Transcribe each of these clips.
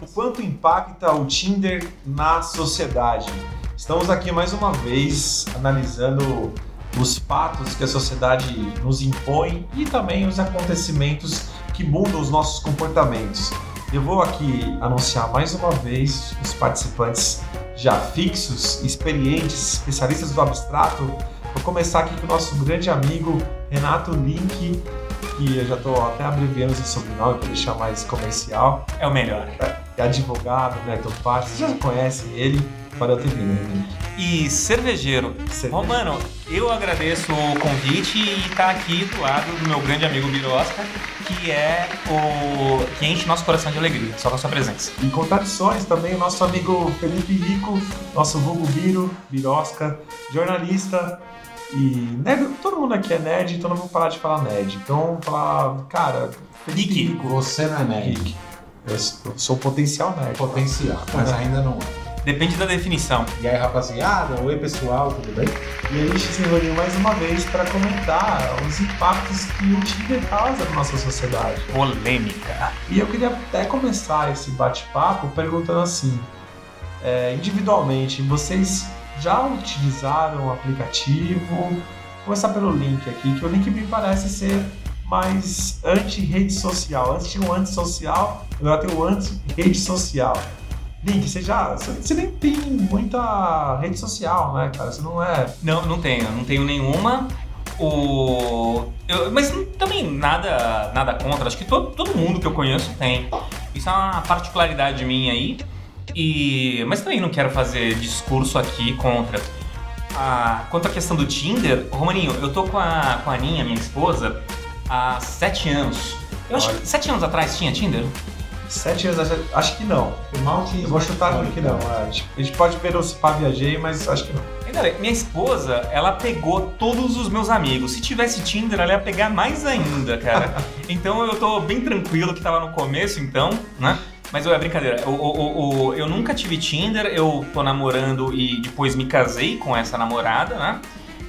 O quanto impacta o Tinder na sociedade? Estamos aqui mais uma vez analisando os fatos que a sociedade nos impõe e também os acontecimentos que mudam os nossos comportamentos. Eu vou aqui anunciar mais uma vez os participantes já fixos, experientes, especialistas do abstrato. Vou começar aqui com o nosso grande amigo Renato Link, que eu já estou até abreviando esse sobrenome para deixar mais comercial. É o melhor. É advogado, Neto Paz, você já conhece ele, para eu terminar. E cervejeiro. Cervejeiro. Romano, eu agradeço o convite e estar aqui do lado do meu grande amigo Birosca, que é o que enche nosso coração de alegria, só com a sua presença. Em contradições também o nosso amigo Felipe Rico, nosso vulgo Biro, Birosca, jornalista e nerd, todo mundo aqui é nerd, então não vou parar de falar nerd. Então falar, cara. Rico. Você não é nerd. Eu sou potencial nerd. Potencial, mas ainda não é. Depende da definição. E aí, rapaziada? Oi, pessoal, tudo bem? E a gente se reuniu mais uma vez para comentar os impactos que o Tinder causa na nossa sociedade. Polêmica. E eu queria até começar esse bate-papo perguntando assim: é, individualmente, vocês já utilizaram o aplicativo? Começar pelo link aqui, que o link me parece ser mais anti-rede social. Antes tinha o antissocial, agora tem o anti-rede social. Link, você já. Você, nem tem muita rede social, né, cara? Você não é. Não, não tenho, não tenho nenhuma. O... eu- mas também nada, nada contra. Acho que todo, todo mundo que eu conheço tem. Isso é uma particularidade minha aí. E... Mas também não quero fazer discurso aqui contra. Quanto à questão do Tinder, Romaninho, eu tô com a, com a Aninha, minha esposa, há sete anos. Eu acho Olha. que sete anos atrás tinha Tinder? Sete anos, acho que não. Eu mal tinha Eu vou chutar smartphone, que não. é. A gente- pode ver o Pá Viajei, mas acho que não. Minha esposa, ela pegou todos os meus amigos. Se tivesse Tinder, ela ia pegar mais ainda, cara. então eu tô bem tranquilo que tava no começo, então, né? Mas é brincadeira. O- eu nunca tive Tinder, eu tô namorando e depois me casei com essa namorada, né?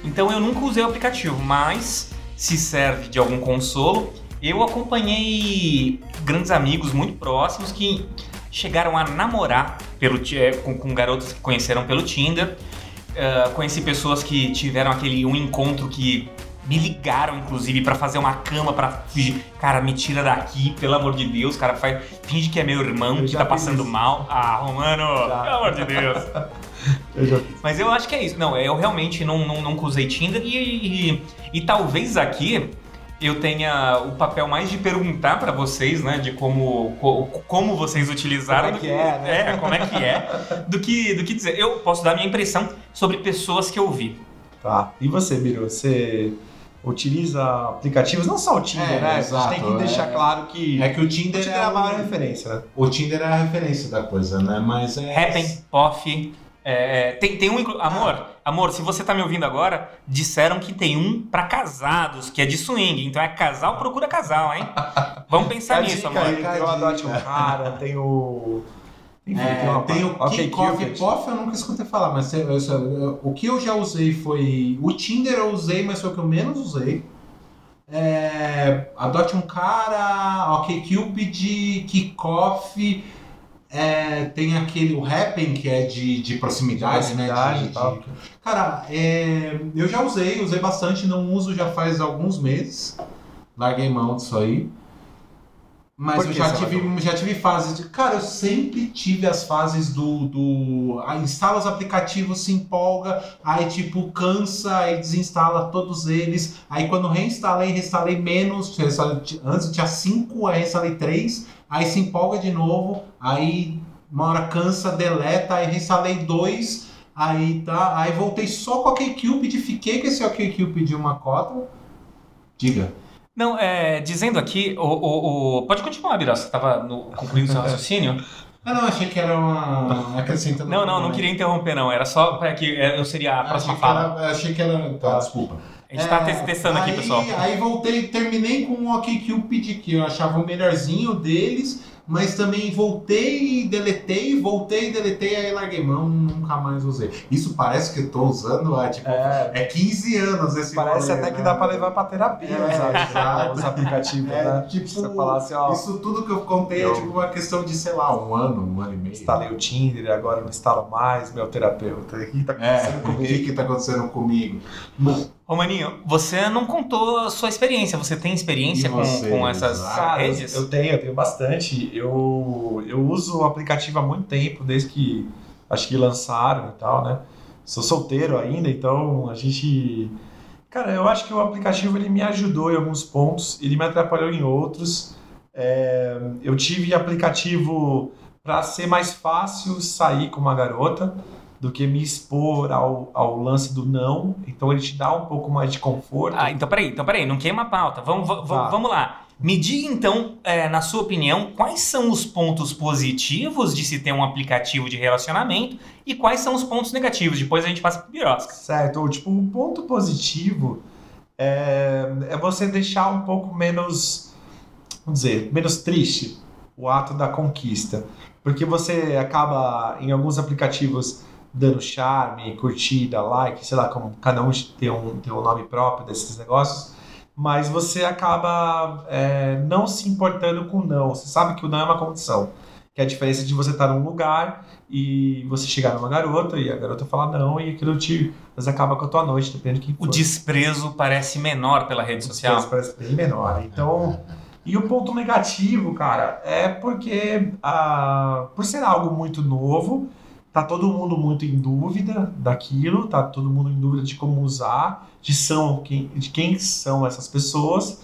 Então eu nunca usei o aplicativo, mas se serve de algum consolo, eu acompanhei grandes amigos muito próximos que chegaram a namorar pelo, eh, com, com garotos que conheceram pelo Tinder. Uh, conheci pessoas que tiveram aquele um encontro que me ligaram, inclusive, pra fazer uma cama pra fingir. Cara, me tira daqui, pelo amor de Deus. Cara, faz, finge que é meu irmão Eu que tá passando isso. mal. Ah, Romano, Já. pelo amor de Deus. Eu já fiz. Mas eu acho que é isso. Não, eu realmente não, não, nunca usei Tinder e, e, e talvez aqui eu tenha o papel mais de perguntar pra vocês, né, de como, co- como vocês utilizaram. Como é que é, né? É, como é que é, do que, do que dizer. Eu posso dar minha impressão sobre pessoas que eu vi. Tá. E você, Biro? Você utiliza aplicativos, não só o Tinder, É, né? exato, a gente tem que deixar é. claro que É que o o Tinder, Tinder é é a maior o... referência, né? o Tinder é a referência da coisa, né? Mas é. Happen, Poff. é, tem, tem um. Amor, amor, se você tá me ouvindo agora, disseram que tem um pra casados, que é de swing. Então é casal procura casal, hein? Vamos pensar a nisso, dica amor. tem o Adote um Cara, tem o... Enfim, É, tem, o Ok, Kick Coffee Cupid. Puff, eu nunca escutei falar, mas eu- eu- eu- o que eu já usei foi. O Tinder eu usei, mas foi o que eu menos usei. É, adote um cara, ok, Cupid, Kickoff, é, tem aquele, o Happen, que é de, de proximidade, De né? proximidade de- e tal. de- Cara, é, eu já usei, usei bastante, não uso já faz alguns meses. Larguei mão disso aí. Mas eu já tive, já tive fases de. Cara, eu sempre tive as fases do. do ah, instala os aplicativos, se empolga, aí tipo cansa, aí desinstala todos eles. Aí quando reinstalei, reinstalei menos. reinstalei- Antes eu tinha 5, aí reinstalei 3, aí se empolga de novo, aí uma hora cansa, deleta, aí reinstalei 2, aí tá. Aí voltei só com o OkCupid, fiquei com esse OkCupid de uma cota. Diga. Não, é, dizendo aqui, o, o, o- pode continuar, Birosa, você tava no, concluindo seu raciocínio? Ah, não, achei que era uma. acrescentando. Não, não, não queria interromper, não. Era só para que é, eu seria a próxima achei que fala. era- achei que era. Tá, desculpa. A gente tá É, te- testando aqui, aí- pessoal. Aí voltei, terminei com o OkCupid, que eu achava o melhorzinho deles, mas também voltei e deletei, voltei e deletei, aí larguei mão, nunca mais usei. Isso parece que eu tô usando há, tipo, É, é 15 anos esse parece rolê, até que né? dá pra levar pra terapia É, os, exato. os aplicativos, É, né? tipo, Você falar assim, ó, Isso tudo que eu contei Eu- é tipo uma questão de, sei lá, um ano, um ano e meio. instalei o Tinder, agora não instalo mais, meu terapeuta. O que tá É, acontecendo o comigo? que que tá acontecendo comigo? Ô Maninho, você não contou a sua experiência. Você tem experiência com, com essas eu, redes? eu tenho, eu tenho bastante. Eu, eu uso o aplicativo há muito tempo, desde que acho que lançaram e tal, né? Sou solteiro ainda, então a gente. Cara, eu acho que o aplicativo ele me ajudou em alguns pontos, ele me atrapalhou em outros. É, eu tive aplicativo para ser mais fácil sair com uma garota do que me expor ao, ao lance do não. Então ele te dá um pouco mais de conforto. Ah, então peraí, então peraí, não queima a pauta. Vamos, va- va- Tá. vamos lá. Me diga então, é, na sua opinião, quais são os pontos positivos de se ter um aplicativo de relacionamento e quais são os pontos negativos. Depois a gente passa pro Birosca. Certo, tipo, um ponto positivo é, é você deixar um pouco menos, vamos dizer, menos triste o ato da conquista. Porque você acaba, em alguns aplicativos, dando charme, curtida, like, sei lá, como cada um tem um, tem um nome próprio desses negócios, mas você acaba é, não se importando com o não. Você sabe que o não é uma condição. Que é a diferença de você estar num lugar e você chegar numa garota e a garota falar não e aquilo te mas acaba com a tua noite, depende de quem O for. desprezo parece menor pela rede social. Parece, parece bem menor. Então, e o ponto negativo, cara, é porque ah, por ser algo muito novo, tá todo mundo muito em dúvida daquilo, tá todo mundo em dúvida de como usar, de são quem, de quem são essas pessoas.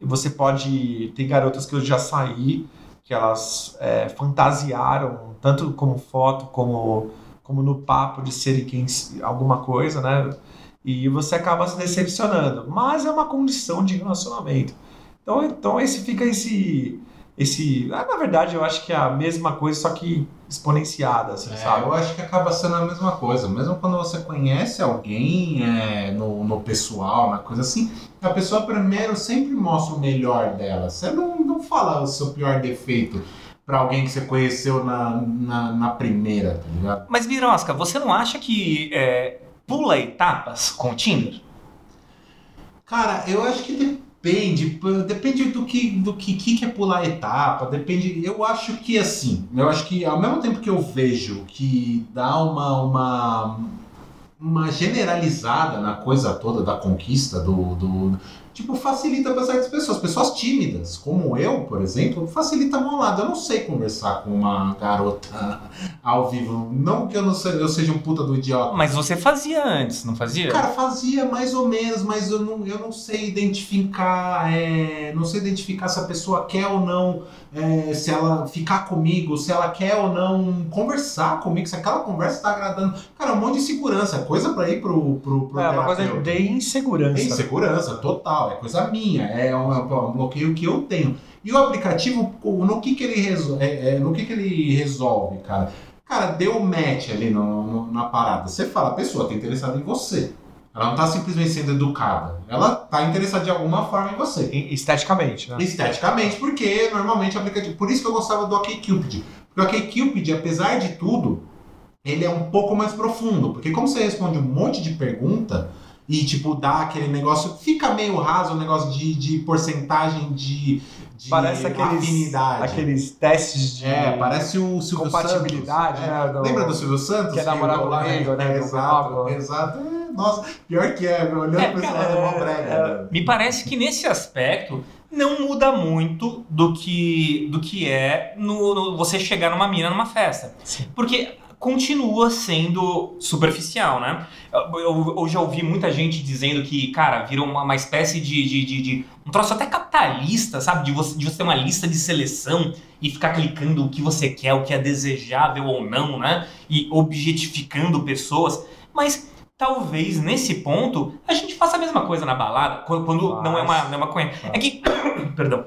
E você pode tem garotas que eu já saí que elas é, fantasiaram tanto como foto como como no papo de serem quem alguma coisa, né? E você acaba se decepcionando. Mas é uma condição de relacionamento. Então, então esse fica esse. Esse ah, na verdade, eu acho que é a mesma coisa, só que exponenciada, assim, É, sabe? eu acho que acaba sendo a mesma coisa. Mesmo quando você conhece alguém é, no, no pessoal, na coisa assim, a pessoa primeiro sempre mostra o melhor dela. Você não, não fala o seu pior defeito pra alguém que você conheceu na, na, na primeira, tá ligado? Mas Birosca, você não acha que é, pula etapas com o Tinder? Cara, eu acho que depende. Depende do que do que, que é pular etapa. Depende. Eu acho que assim. Eu acho que ao mesmo tempo que eu vejo que dá uma. uma uma generalizada na coisa toda da conquista do, do tipo facilita para certas pessoas. Pessoas tímidas como eu por exemplo facilita meu lado eu não sei conversar com uma garota ao vivo. Não que eu não sei, eu seja um puta do idiota. Mas você fazia antes, não fazia? Cara, fazia mais ou menos, mas eu não, eu não sei identificar, é, não sei identificar se a pessoa quer ou não, é, se ela ficar comigo, se ela quer ou não conversar comigo, se aquela conversa tá agradando. Cara, um monte de segurança, é coisa pra ir pro, pro, pro É uma coisa de insegurança. É insegurança, total, é coisa minha, é um, é um bloqueio que eu tenho. E o aplicativo, no que que ele, resol é, é, no que que ele resolve, cara? Cara, deu match ali no, no- na parada. Você fala, a pessoa tá interessada em você. Ela não tá simplesmente sendo educada. Ela tá interessada de alguma forma em você. Esteticamente, né? Esteticamente, porque normalmente o aplicativo. Por isso que eu gostava do OkCupid. Porque o OkCupid, apesar de tudo, ele é um pouco mais profundo. Porque como você responde um monte de pergunta e, tipo, dá aquele negócio. Fica meio raso o negócio de, de porcentagem de, de Parece aqueles, afinidade. aqueles testes de É, parece o Silvio compatibilidade, Santos. né? É. Lembra do Silvio Santos? que é namorado lá- comigo, né, É, do exato, exato. É, nossa, pior que é, olhando É, pra esse lado é é, brega. né? Me parece que nesse aspecto não muda muito do que, do que é no, no- você chegar numa mina numa festa. Sim. Porque continua sendo superficial, né? Eu, eu- eu já ouvi muita gente dizendo que, cara, vira uma, uma espécie de, de, de- de- um troço até capitalista, sabe? De você, de você ter uma lista de seleção e ficar clicando o que você quer, o que é desejável ou não, né? E objetificando pessoas. Mas talvez nesse ponto a gente faça a mesma coisa na balada, quando, quando não é uma, não é uma coisa. É que, perdão,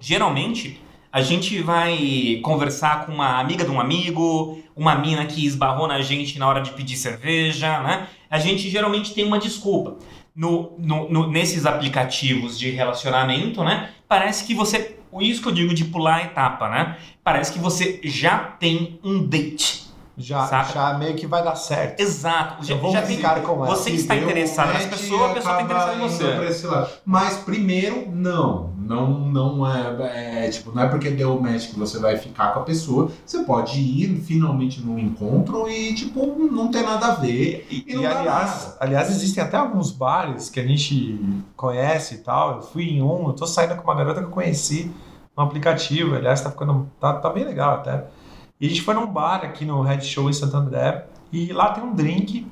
geralmente a gente vai conversar com uma amiga de um amigo, uma mina que esbarrou na gente na hora de pedir cerveja, né? A gente geralmente tem uma desculpa. No, no- no- nesses aplicativos de relacionamento, né? Parece que você isso que eu digo de pular a etapa, né? Parece que você já tem um date. Já, Saca? já meio que vai dar certo. Exato. Já, vou já ficar tem- com ela. Você Se está interessado nas pessoas, a pessoa está interessada em você. Mas primeiro, não. Não, não é, é, Tipo, não é porque deu match que você vai ficar com a pessoa. Você pode ir finalmente num encontro e, tipo, não tem nada a ver. E, E e, aliás, aliás, existem até alguns bares que a gente conhece e tal. Eu fui em um, eu tô saindo com uma garota que eu conheci no aplicativo. Aliás, tá ficando. tá, tá bem legal até. E a gente foi num bar aqui no Red Show em Santo André. E lá tem um drink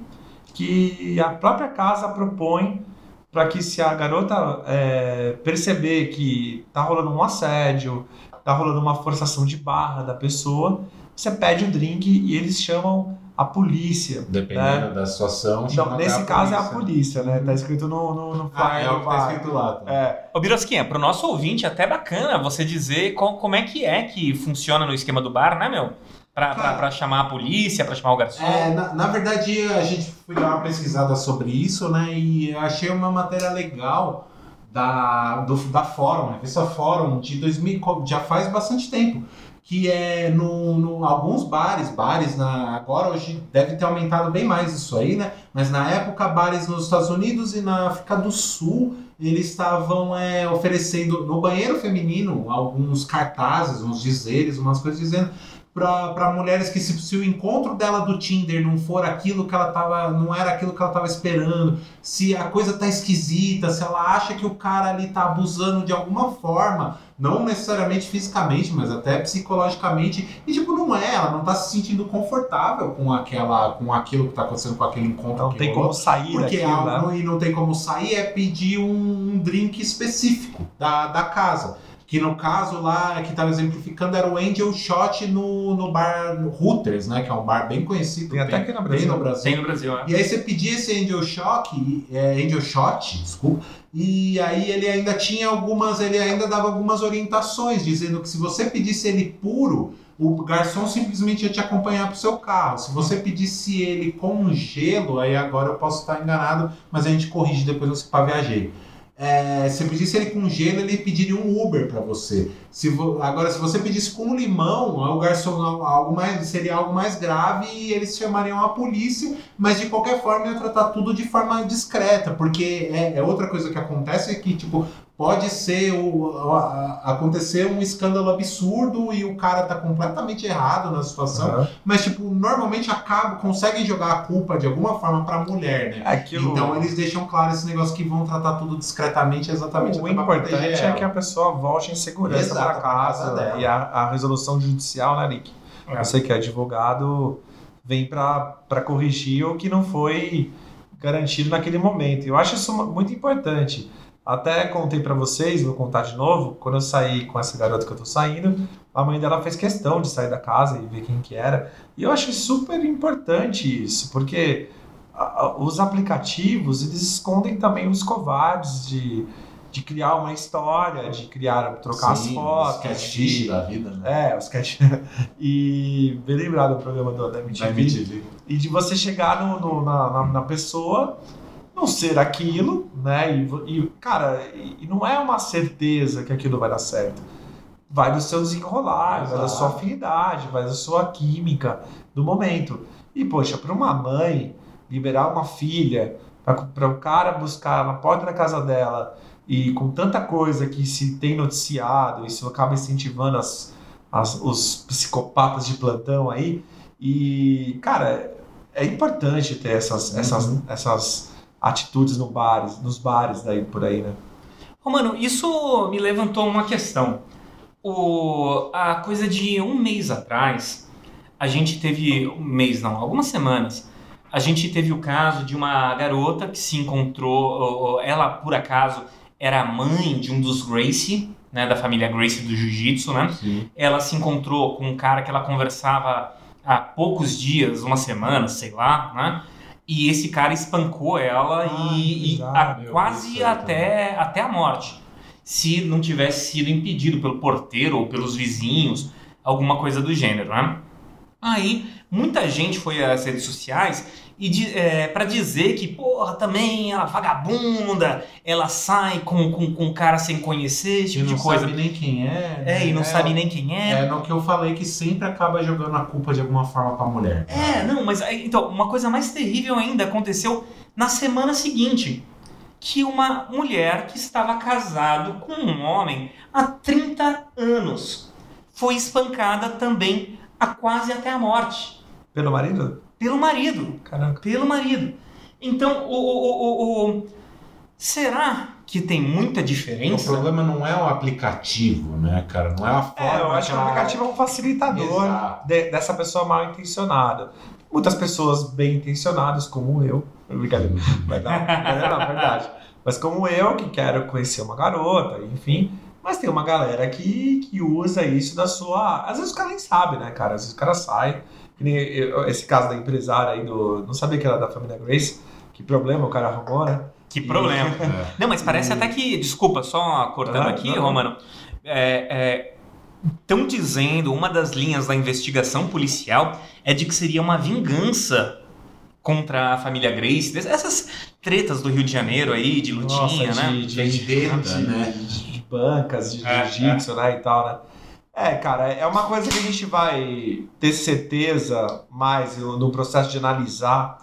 que a própria casa propõe para que se a garota é, perceber que tá rolando um assédio, tá rolando uma forçação de barra da pessoa, você pede o drink e eles chamam a polícia. Dependendo da situação. Então, nesse caso é a polícia. polícia, né? Tá escrito no, no, no Ah, é o que tá escrito lá. Tá? É, Ô, Birosquinha, pro nosso ouvinte é até bacana você dizer qual- como é que é que funciona no esquema do bar, né, meu? Pra chamar a polícia, pra chamar o garçom. É, na, na verdade, a gente foi dar uma pesquisada sobre isso, né? E achei uma matéria legal da, do, da Fórum, a revista Fórum, de 2000, co- já faz bastante tempo. Que é no, no alguns bares, bares na, agora hoje deve ter aumentado bem mais isso aí, né? Mas na época, bares nos Estados Unidos e na África do Sul, eles estavam é, oferecendo no banheiro feminino alguns cartazes, uns dizeres, umas coisas dizendo para mulheres que se, se o encontro dela do Tinder não for aquilo que ela tava, não era aquilo que ela tava esperando, se a coisa tá esquisita, se ela acha que o cara ali tá abusando de alguma forma, não necessariamente fisicamente, mas até psicologicamente, e tipo não é, ela não tá se sentindo confortável com aquela, com aquilo que tá acontecendo com aquele encontro. não tem como sair Porque daquilo, algo né? e não tem como sair é pedir um, um drink específico da, da casa. Que no caso lá, que estava exemplificando, era o Angel Shot no, no bar Hooters, né? Que é um bar bem conhecido. Tem até aqui no tem Brasil. no Brasil. Tem no Brasil, né? E aí você pedia esse Angel Shot, é, Angel Shot, desculpa, e aí ele ainda tinha algumas, ele ainda dava algumas orientações, dizendo que se você pedisse ele puro, o garçom simplesmente ia te acompanhar pro seu carro. Se você pedisse ele com gelo, aí agora eu posso estar enganado, mas a gente corrige depois você para viajei. É, se pedisse ele com gelo, ele pediria um Uber para você. Se vo- agora, se você pedisse com limão, o garçom algo mais, seria algo mais grave e eles chamariam a polícia mas de qualquer forma ia tratar tudo de forma discreta, porque é, é outra coisa que acontece é que, tipo, pode ser o, a- a- acontecer um escândalo absurdo e o cara tá completamente errado na situação, Aham. mas, tipo, normalmente acaba, conseguem jogar a culpa de alguma forma pra mulher, né? É Aquilo, Então eles deixam claro esse negócio que vão tratar tudo discretamente, exatamente o importante é ela. que a pessoa volte em segurança Exato, para pra casa, dela. e a, a resolução judicial, né, Nick? É. Você que é advogado vem para corrigir o que não foi garantido naquele momento. Eu acho isso muito importante. Até contei para vocês, vou contar de novo, quando eu saí com essa garota que eu tô saindo, a mãe dela fez questão de sair da casa e ver quem que era. E eu acho super importante isso, porque os aplicativos, eles escondem também os covardes de, de criar uma história, de criar, trocar Sim, as fotos, os de- da vida, né? é, os cat... e bem lembrado do programa do, da MTV. Da MTV. E de você chegar no, no- na, na, na pessoa, não ser aquilo, né? E, e, cara, e, não é uma certeza que aquilo vai dar certo. Vai do seu desenrolar, vai da Exato. sua afinidade, vai da sua química do momento. E, poxa, para uma mãe liberar uma filha, para o cara buscar na porta da casa dela, e com tanta coisa que se tem noticiado, isso acaba incentivando as, as- os psicopatas de plantão aí. E, cara, é importante ter essas, essas, essas atitudes no bares, nos bares daí por aí, né? Ô, mano, isso me levantou uma questão. O, a coisa de um mês atrás, a gente teve. Um mês não, algumas semanas. A gente teve o caso de uma garota que se encontrou. Ela, por acaso, era a mãe de um dos Gracie, né, da família Gracie do Jiu-Jitsu, né? Sim. ela se encontrou com um cara que ela conversava há poucos dias, uma semana, sei lá, né? E esse cara espancou ela Ah, e, e a- quase aí até, até a morte. Se não tivesse sido impedido pelo porteiro ou pelos vizinhos, alguma coisa do gênero, né? Aí, muita gente foi às redes sociais e é, para dizer que, porra, também ela vagabunda, ela sai com, com, com um cara sem conhecer, esse tipo não de coisa. sabe nem quem é. É, e não né? sabe nem quem é. É no que eu falei que sempre acaba jogando a culpa de alguma forma pra mulher. É, não, mas então, uma coisa mais terrível ainda aconteceu na semana seguinte. Que uma mulher que estava casado com um homem há 30 anos foi espancada também a quase até a morte Pelo marido? Pelo marido. Caraca. Pelo marido. Então, o, o, o, o- será que tem muita O diferença? problema não é o aplicativo, né, cara? Não é a forma. É, eu acho que o aplicativo é um facilitador de- dessa pessoa mal intencionada. Muitas pessoas bem intencionadas, como eu. Brincadeira. Mas não, brincadeira não, verdade. Mas como eu, que quero conhecer uma garota, enfim. Mas tem uma galera que, que usa isso da sua. Às vezes o cara nem sabe, né, cara? Às vezes o cara sai. Esse caso da empresária aí do. Não sabia que era da família Grace. Que problema o cara arrumou, né? Que problema. É. Não, mas parece até que. Desculpa, só cortando Ah, aqui, não, não. Romano. Estão dizendo, uma das linhas da investigação policial é de que seria uma vingança contra a família Grace. Essas tretas do Rio de Janeiro aí, de lutinha, Nossa, né? de, de, Vendetta, de- né? de bancas, de É, jiu-jitsu, né, e tal, né? É, cara, é uma coisa que a gente vai ter certeza mais no processo de analisar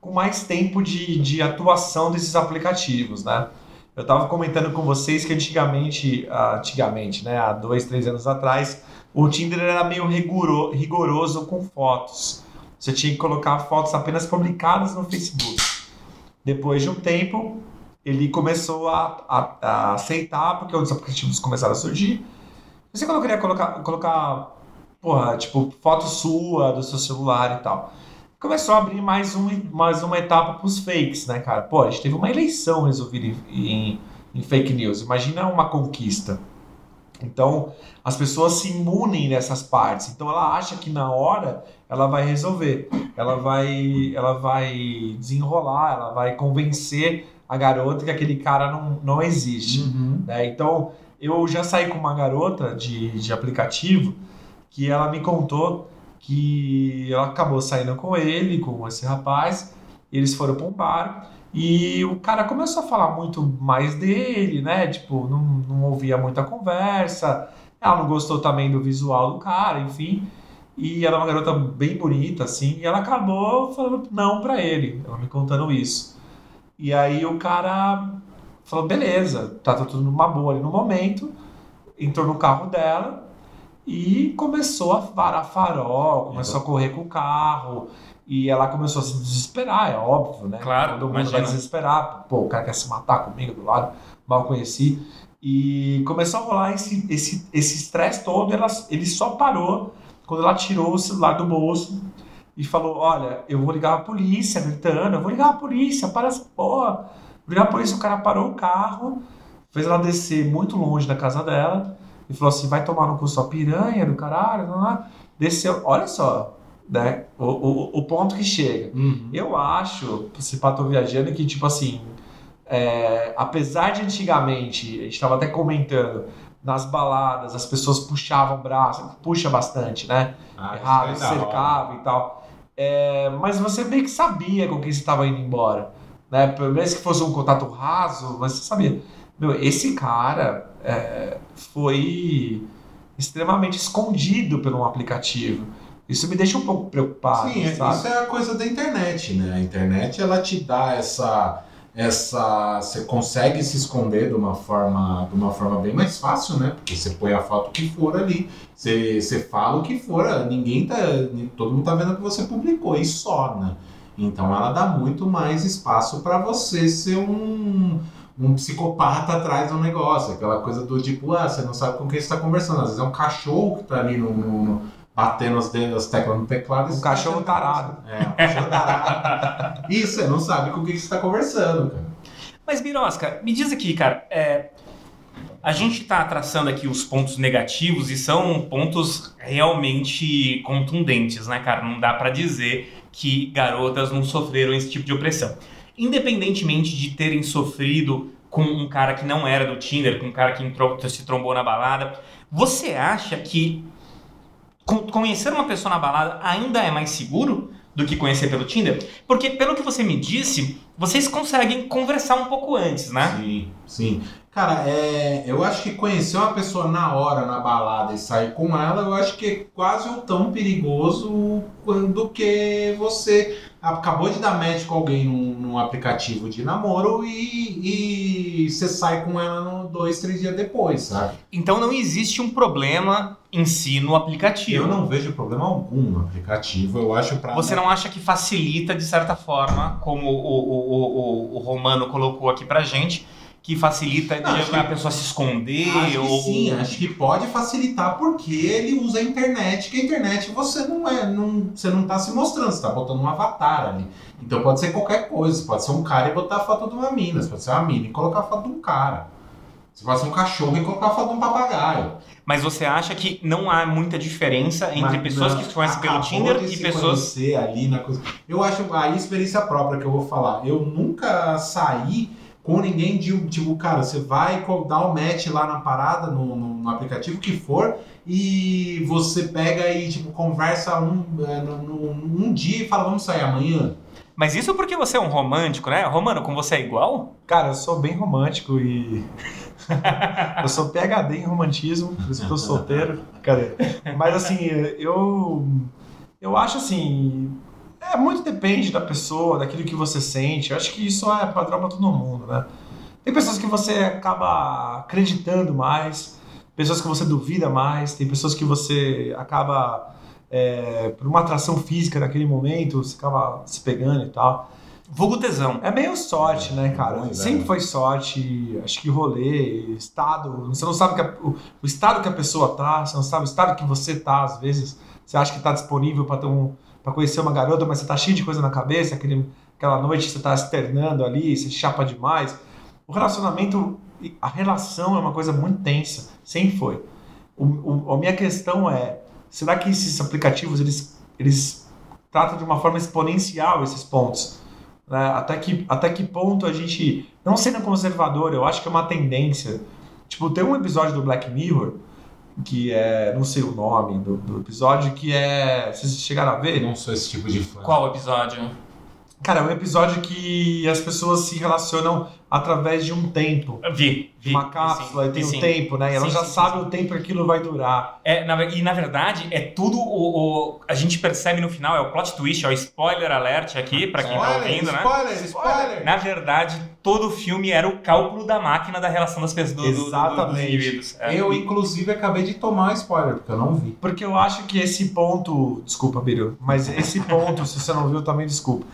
com mais tempo de, de atuação desses aplicativos, né? Eu tava comentando com vocês que antigamente, ah, antigamente, né, há dois, três anos atrás, o Tinder era meio rigoro- rigoroso com fotos. Você tinha que colocar fotos apenas publicadas no Facebook. Depois de um tempo, ele começou a, a- a aceitar, porque outros aplicativos começaram a surgir. Você queria colocar, colocar porra, tipo, foto sua, do seu celular e tal. Começou a abrir mais, um, mais uma etapa pros fakes, né, cara? Pô, a gente teve uma eleição resolvida em, em, em fake news. Imagina uma conquista. Então, as pessoas se imunem nessas partes. Então, ela acha que na hora ela vai resolver. Ela vai, ela vai desenrolar, ela vai convencer a garota que aquele cara não, não existe. Uhum. né? Então, eu já saí com uma garota de, de aplicativo que ela me contou que ela acabou saindo com ele, com esse rapaz, eles foram para um bar e o cara começou a falar muito mais dele, né? Tipo, não, não ouvia muita conversa, ela não gostou também do visual do cara, enfim. E ela é uma garota bem bonita, assim, e ela acabou falando não pra ele, ela me contando isso. E aí o cara falou, beleza, tá tudo numa boa ali no momento, entrou no carro dela e começou a varar farol, começou a correr com o carro, e ela começou a se desesperar, é óbvio, né? Claro, Todo mundo vai imagino. desesperar, pô, o cara quer se matar comigo do lado, mal conheci. E começou a rolar esse esse esse estresse todo, ela, ele só parou quando ela tirou o celular do bolso e falou: Olha, eu vou ligar a polícia, gritando, eu vou ligar a polícia, para essa porra. Vou ligar a polícia, o cara parou o carro, fez ela descer muito longe da casa dela e falou assim: vai tomar no cu sua piranha do caralho, não, não. desceu. Olha só, né? O, o, o ponto que chega. Uhum. Eu acho, se pá, tô viajando, que tipo assim, é, apesar de antigamente, a gente tava até comentando, nas baladas as pessoas puxavam o braço, puxa bastante, né? Ah, Errado, é cercava e tal. É, mas você meio que sabia com quem você estava indo embora. Né? Pelo menos que fosse um contato raso, mas você sabia. Meu, esse cara é, foi extremamente escondido por um aplicativo. Isso me deixa um pouco preocupado, Sim, é- sabe? isso é a coisa da internet, né? A internet ela te dá essa essa você consegue se esconder de uma forma de uma forma bem mais fácil, né? Porque você põe a foto que for ali, você, você fala o que for, ninguém tá todo mundo tá vendo o que você publicou e só, né? Então ela dá muito mais espaço para você ser um um psicopata atrás do negócio, aquela coisa do tipo, ah, você não sabe com quem você está conversando. Às vezes é um cachorro que tá ali no, no- batendo as, as teclas no teclado. Um cachorro tá tarado. É, um cachorro tarado. E você não sabe com quem você está conversando, cara. Mas, Birosca, me diz aqui, cara, é, a gente está traçando aqui os pontos negativos e são pontos realmente contundentes, né, cara? Não dá para dizer que garotas não sofreram esse tipo de opressão. Independentemente de terem sofrido com um cara que não era do Tinder, com um cara que entrou, se trombou na balada, você acha que con- conhecer uma pessoa na balada ainda é mais seguro do que conhecer pelo Tinder? Porque, pelo que você me disse, vocês conseguem conversar um pouco antes, né? Sim, sim. Cara, é, eu acho que conhecer uma pessoa na hora, na balada e sair com ela, eu acho que é quase o tão perigoso do que você acabou de dar match com alguém num, num aplicativo de namoro e, e você sai com ela no, dois, três dias depois, sabe? Então não existe um problema em si no aplicativo. Eu não vejo problema algum no aplicativo. Eu acho pra. Você não acha que facilita de certa forma, como o, o, o, o Romano colocou aqui pra gente, que facilita Não, de a que- pessoa se esconder Acho ou que sim, acho que pode facilitar porque ele usa a internet, que a internet você não é, não, você não tá se mostrando, você tá botando um avatar ali. Então pode ser qualquer coisa, pode ser um cara e botar a foto de uma mina, você pode ser uma mina e colocar a foto de um cara. Você pode ser um cachorro e colocar a foto de um papagaio. Mas você acha que não há muita diferença entre Mas pessoas não, que se conhecem pelo Tinder de e pessoas. ali na coisa. Eu acho a experiência própria que eu vou falar. Eu nunca saí com ninguém de tipo, cara, você vai dar o match lá na parada, no, no- no aplicativo que for, e você pega e tipo, conversa um, é, no- no- um dia e fala, vamos sair amanhã. Mas isso porque você é um romântico, né? Romano, com você é igual? Cara, eu sou bem romântico e. eu sou PHD em romantismo, por isso que eu tô solteiro. Cadê? Mas assim, eu. Eu acho assim. É muito depende da pessoa, daquilo que você sente. Eu acho que isso é padrão pra todo mundo, né? Tem pessoas que você acaba acreditando mais, pessoas que você duvida mais, tem pessoas que você acaba. é, por uma atração física naquele momento, você acaba se pegando e tal. Vulgo tesão. É meio sorte, né, cara? Bom, Sempre foi sorte. Acho que rolê, estado. Você não sabe que a- o, o estado que a pessoa tá, você não sabe o estado que você tá, às vezes. Você acha que tá disponível para ter um. Para conhecer uma garota, mas você tá cheio de coisa na cabeça, aquele, aquela noite você tá externando ali, você chapa demais. O relacionamento, a relação é uma coisa muito tensa. Sempre foi. O, o- a minha questão é: será que esses aplicativos eles, eles tratam de uma forma exponencial esses pontos? né? Até que, até que ponto a gente, não sendo conservador, eu acho que é uma tendência. Tipo, tem um episódio do Black Mirror, que é, não sei o nome do, do episódio, que é. Vocês chegaram a ver? não sou esse tipo de fã. Qual episódio? Cara, é um episódio que as pessoas se relacionam através de um tempo. Vi, vi. Uma cápsula sim, e tem sim. um tempo, né? E ela Sim, já sim, sabe sim, o tempo que aquilo vai durar. É, na e na verdade, é tudo o, o- A gente percebe no final, é o plot twist, é o spoiler alert aqui, pra quem tá Spoiler, ouvindo, né? spoiler, spoiler! Na verdade, todo o filme era o cálculo da máquina da relação das pessoas, do, do- do- dos Exatamente. indivíduos. É. Eu, inclusive, acabei de tomar um spoiler, porque eu não vi. Porque eu acho que esse ponto. Desculpa, Biru, mas esse ponto, se você não viu, também desculpa.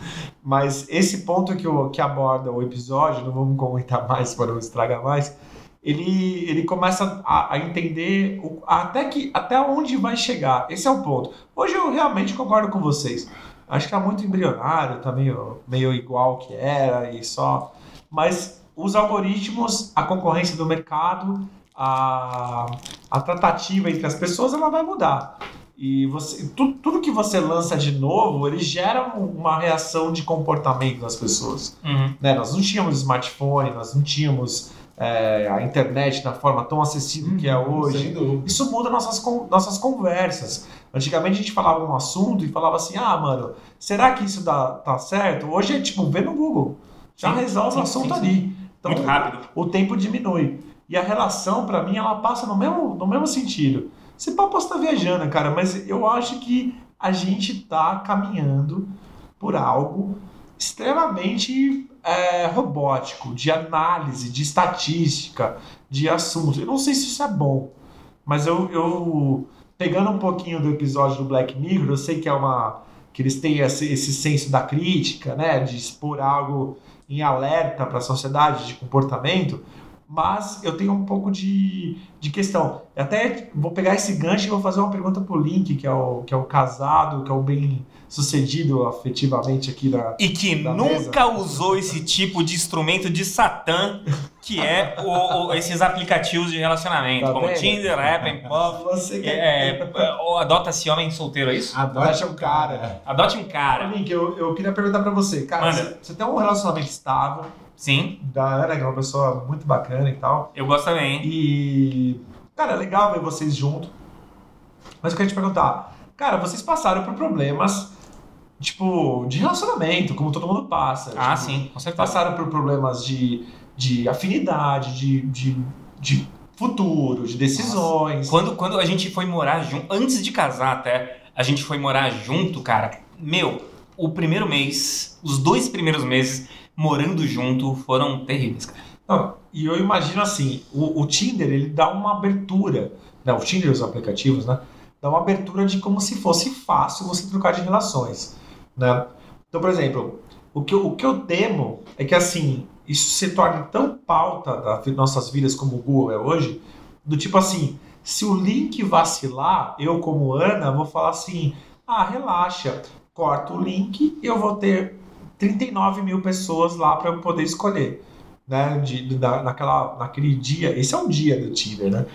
Mas esse ponto que, o, que aborda o episódio, não vamos comentar mais para não estragar mais, ele, ele começa a, a entender o- até, que, até onde vai chegar. Esse é o ponto. Hoje eu realmente concordo com vocês. Acho que tá muito embrionário, tá meio, meio igual que era e só. Mas os algoritmos, a concorrência do mercado, a, a tratativa entre as pessoas, ela vai mudar. E você, tu- tudo que você lança de novo, ele gera um- uma reação de comportamento das pessoas. Uhum. né? Nós não tínhamos smartphone, nós não tínhamos é, a internet da forma tão acessível que é hoje. Isso muda nossas, nossas conversas. Antigamente a gente falava um assunto e falava assim: ah, mano, será que isso dá, tá certo? Hoje é tipo, vê no Google. Já Sim, resolve sim, o assunto sim, ali. Então, Muito rápido. o tempo diminui. E a relação, pra mim, ela passa no mesmo, no mesmo sentido. Você pode posso estar viajando, cara, mas eu acho que a gente tá caminhando por algo extremamente é, robótico, de análise, de estatística, de assuntos. Eu não sei se isso é bom, mas eu, eu pegando um pouquinho do episódio do Black Mirror, eu sei que é uma que eles têm esse, esse senso da crítica, né, de expor algo em alerta para a sociedade de comportamento, mas eu tenho um pouco de, de questão. Até vou pegar esse gancho e vou fazer uma pergunta pro Link, que é o, que é o casado, que é o bem sucedido afetivamente aqui na, E que Da nunca usou esse tipo de instrumento de Satã, que é o- o- esses aplicativos de relacionamento, Tá como? Tinder, Appen, Pop. Você É, é, adota-se homem solteiro, é isso? Adote um cara. Adote um cara. Link, eu, eu queria perguntar pra você, cara, Manda. você tem um relacionamento estável, Sim, da Ana, que é uma pessoa muito bacana e tal, eu gosto também. e, cara, é legal ver vocês juntos, mas eu queria te perguntar, cara, vocês passaram por problemas tipo, de relacionamento, como todo mundo passa. Ah, Tipo, sim, com certeza. Passaram por problemas de, de afinidade, de, de, de futuro, de decisões. Quando, quando a gente foi morar junto, antes de casar até, a gente foi morar junto, cara. Meu, o primeiro mês, os dois primeiros meses morando junto foram terríveis, cara. Não, e eu imagino assim, o, o Tinder, ele dá uma abertura, né, o Tinder os aplicativos, né, dá uma abertura de como se fosse fácil você trocar de relações, né. Então, por exemplo, o que, eu, o que eu temo é que, assim, isso se torne tão pauta das nossas vidas como o Google é hoje, do tipo assim, se o link vacilar, eu como Ana vou falar assim, ah, relaxa, corta o link eu vou ter 39 mil pessoas lá para eu poder escolher né, de, da, naquela, naquele dia, esse é um dia do Tinder, né?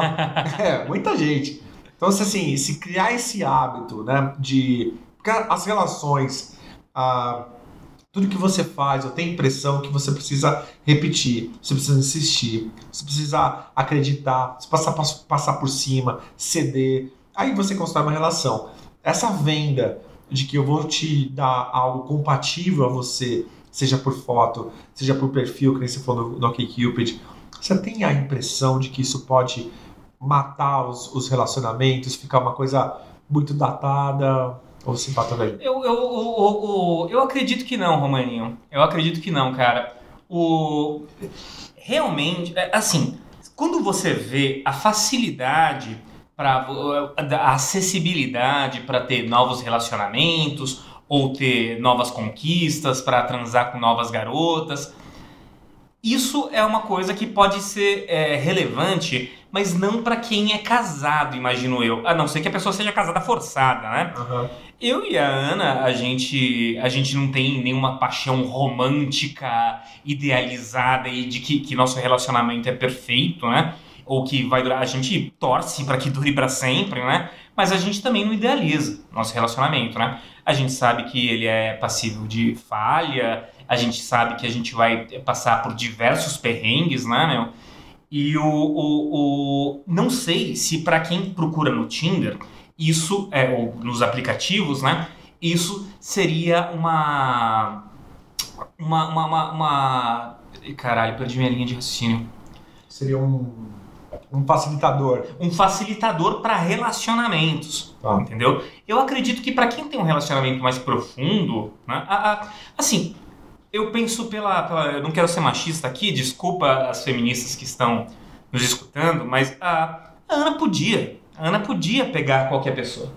É, muita gente. Então, se, assim, se criar esse hábito, né, de... As relações, ah, tudo que você faz, eu tenho a impressão que você precisa repetir, você precisa insistir, você precisa acreditar, você passar, passar por cima, ceder, aí você constrói uma relação. Essa venda de que eu vou te dar algo compatível a você, seja por foto, seja por perfil, que nem você falou no, no OkCupid, você tem a impressão de que isso pode matar os, os relacionamentos, ficar uma coisa muito datada, ou se empata velho? Eu, eu, eu, eu, eu acredito que não, Romaninho. Eu acredito que não, cara. O... Realmente, é, assim, quando você vê a facilidade para a acessibilidade para ter novos relacionamentos ou ter novas conquistas para transar com novas garotas, isso é uma coisa que pode ser é, relevante, mas não para quem é casado, imagino eu. A não ser que a pessoa seja casada forçada, né? Aham. Eu e a Ana, a gente, a gente não tem nenhuma paixão romântica, idealizada e de que, que nosso relacionamento é perfeito, né? Ou que vai durar. A gente torce para que dure para sempre, né? Mas a gente também não idealiza nosso relacionamento, né? A gente sabe que ele é passível de falha, a gente sabe que a gente vai passar por diversos perrengues, né, meu? E o, o, o não sei se para quem procura no Tinder isso é ou nos aplicativos, né? Isso seria uma uma uma, uma, uma... caralho, perdi minha linha de raciocínio. Seria um, um facilitador. Um facilitador para relacionamentos, Tá. entendeu? Eu acredito que para quem tem um relacionamento mais profundo, né? a- a- assim, eu penso pela, pela. Eu não quero ser machista aqui, desculpa as feministas que estão nos escutando, mas a, a Ana podia. A Ana podia pegar qualquer pessoa.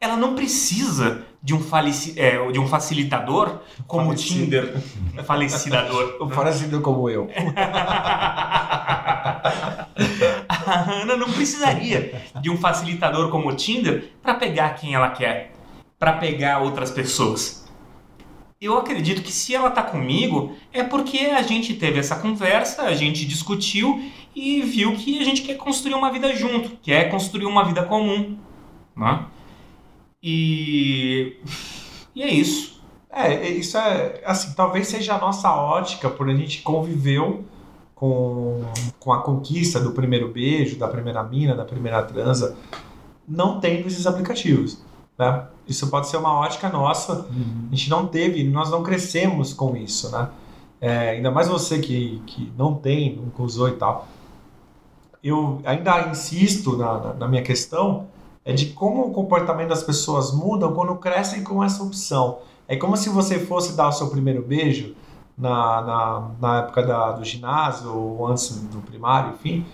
Ela não precisa de um, é, de um facilitador como Falecido. o Tinder. Falicidador. Um parecido como eu. Ana não precisaria de um facilitador como o Tinder para pegar quem ela quer, para pegar outras pessoas. Eu acredito que se ela tá comigo é porque a gente teve essa conversa, a gente discutiu e viu que a gente quer construir uma vida junto, quer construir uma vida comum, né? E e é isso. É, isso é, assim, talvez seja a nossa ótica, por a gente conviveu com, com a conquista do primeiro beijo, da primeira mina, da primeira transa, não tendo esses aplicativos, né? Isso pode ser uma ótica nossa, a gente não teve, nós não crescemos com isso, né? É, ainda mais você que, que não tem, nunca usou e tal. Eu ainda insisto na, na, na minha questão, é de como o comportamento das pessoas mudam quando crescem com essa opção. É como se você fosse dar o seu primeiro beijo na, na, na época da, do ginásio ou antes do primário, enfim,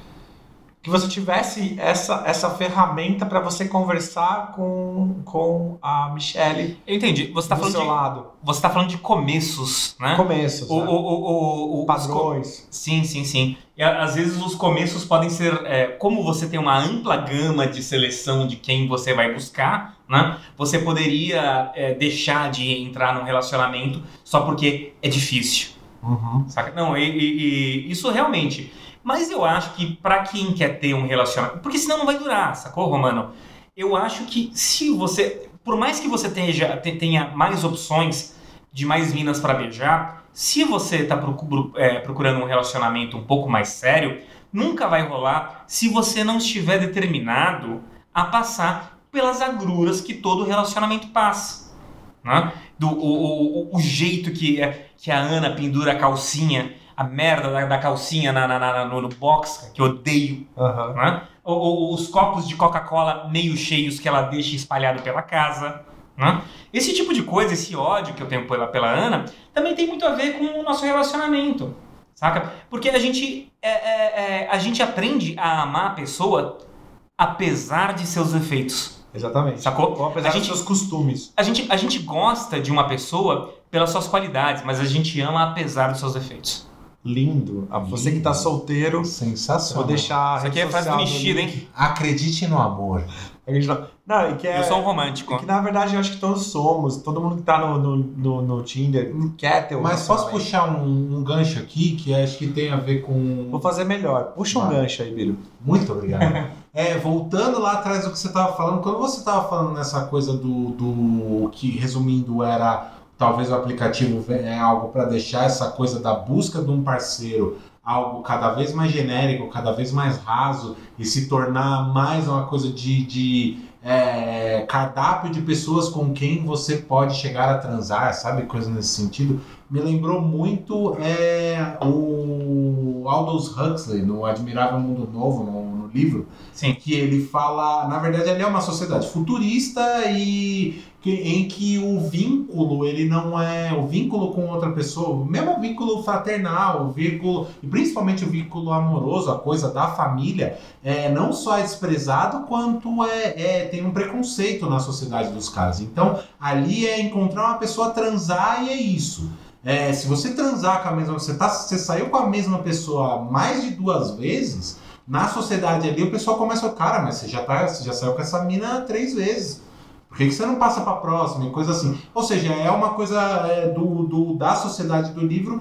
que você tivesse essa, essa ferramenta para você conversar com, com a Michelle Eu entendi. Você tá do falando seu de, lado. você tá falando de começos, né? Começos, O, né? o, o, o, padrões. Sim, sim, sim. E às vezes os começos podem ser, é, como você tem uma ampla gama de seleção de quem você vai buscar, né? Você poderia é, deixar de entrar num relacionamento só porque é difícil, Uhum. saca? Não, e, e- e isso realmente. Mas eu acho que pra quem quer ter um relacionamento, porque senão não vai durar, sacou, Romano? Eu acho que se você, por mais que você tenha, te- tenha mais opções de mais minas pra beijar, se você tá procu- é, procurando um relacionamento um pouco mais sério, nunca vai rolar se você não estiver determinado a passar pelas agruras que todo relacionamento passa. né? Do, o, o, o jeito que, é- que a Ana pendura a calcinha, a merda da, da calcinha na, na- na- no, no box, que eu odeio, Aham. né? Os copos de Coca-Cola meio cheios que ela deixa espalhado pela casa, né? Esse tipo de coisa, esse ódio que eu tenho pela, pela Ana, também tem muito a ver com o nosso relacionamento, saca? Porque a gente, é, é, é, a gente aprende a amar a pessoa apesar de seus defeitos, Exatamente. sacou? Ou apesar A dos gente- seus costumes. A gente, a gente gosta de uma pessoa pelas suas qualidades, mas a gente ama apesar dos seus defeitos. Lindo. Você que tá solteiro, Sensacional. vou deixar. Isso aqui é frase do social Nishida, link. hein? Acredite no amor. Não, não, e que é, Eu sou um e romântico. que na verdade eu acho que todos somos. Todo mundo que tá no, no, no, no Tinder quer ter um Mas posso puxar um, um gancho aqui que acho que tem a ver com. Vou fazer melhor. Puxa um gancho aí, Biro. Muito obrigado. É, voltando lá atrás do que você estava falando, quando você estava falando nessa coisa do, do que, resumindo, era talvez o aplicativo é algo para deixar essa coisa da busca de um parceiro algo cada vez mais genérico, cada vez mais raso e se tornar mais uma coisa de, de é, cardápio de pessoas com quem você pode chegar a transar, sabe? Coisa nesse sentido. Me lembrou muito é, o Aldous Huxley, no Admirável Mundo Novo, no, no livro, Sim. que ele fala, na verdade, ele é uma sociedade futurista e que- em que o vínculo, ele não é o vínculo com outra pessoa, mesmo o vínculo fraternal, o vínculo, e principalmente o vínculo amoroso, a coisa da família, é, não só é desprezado, quanto é, é- tem um preconceito na sociedade dos caras. Então, ali é encontrar uma pessoa transar e é isso. É, se você transar com a mesma, você, tá, você saiu com a mesma pessoa mais de duas vezes, na sociedade ali o pessoal começa a cara, mas você já, tá, você já saiu com essa mina três vezes. Por que, que você não passa pra próxima e coisa assim? Ou seja, é uma coisa é, do, do- da sociedade do livro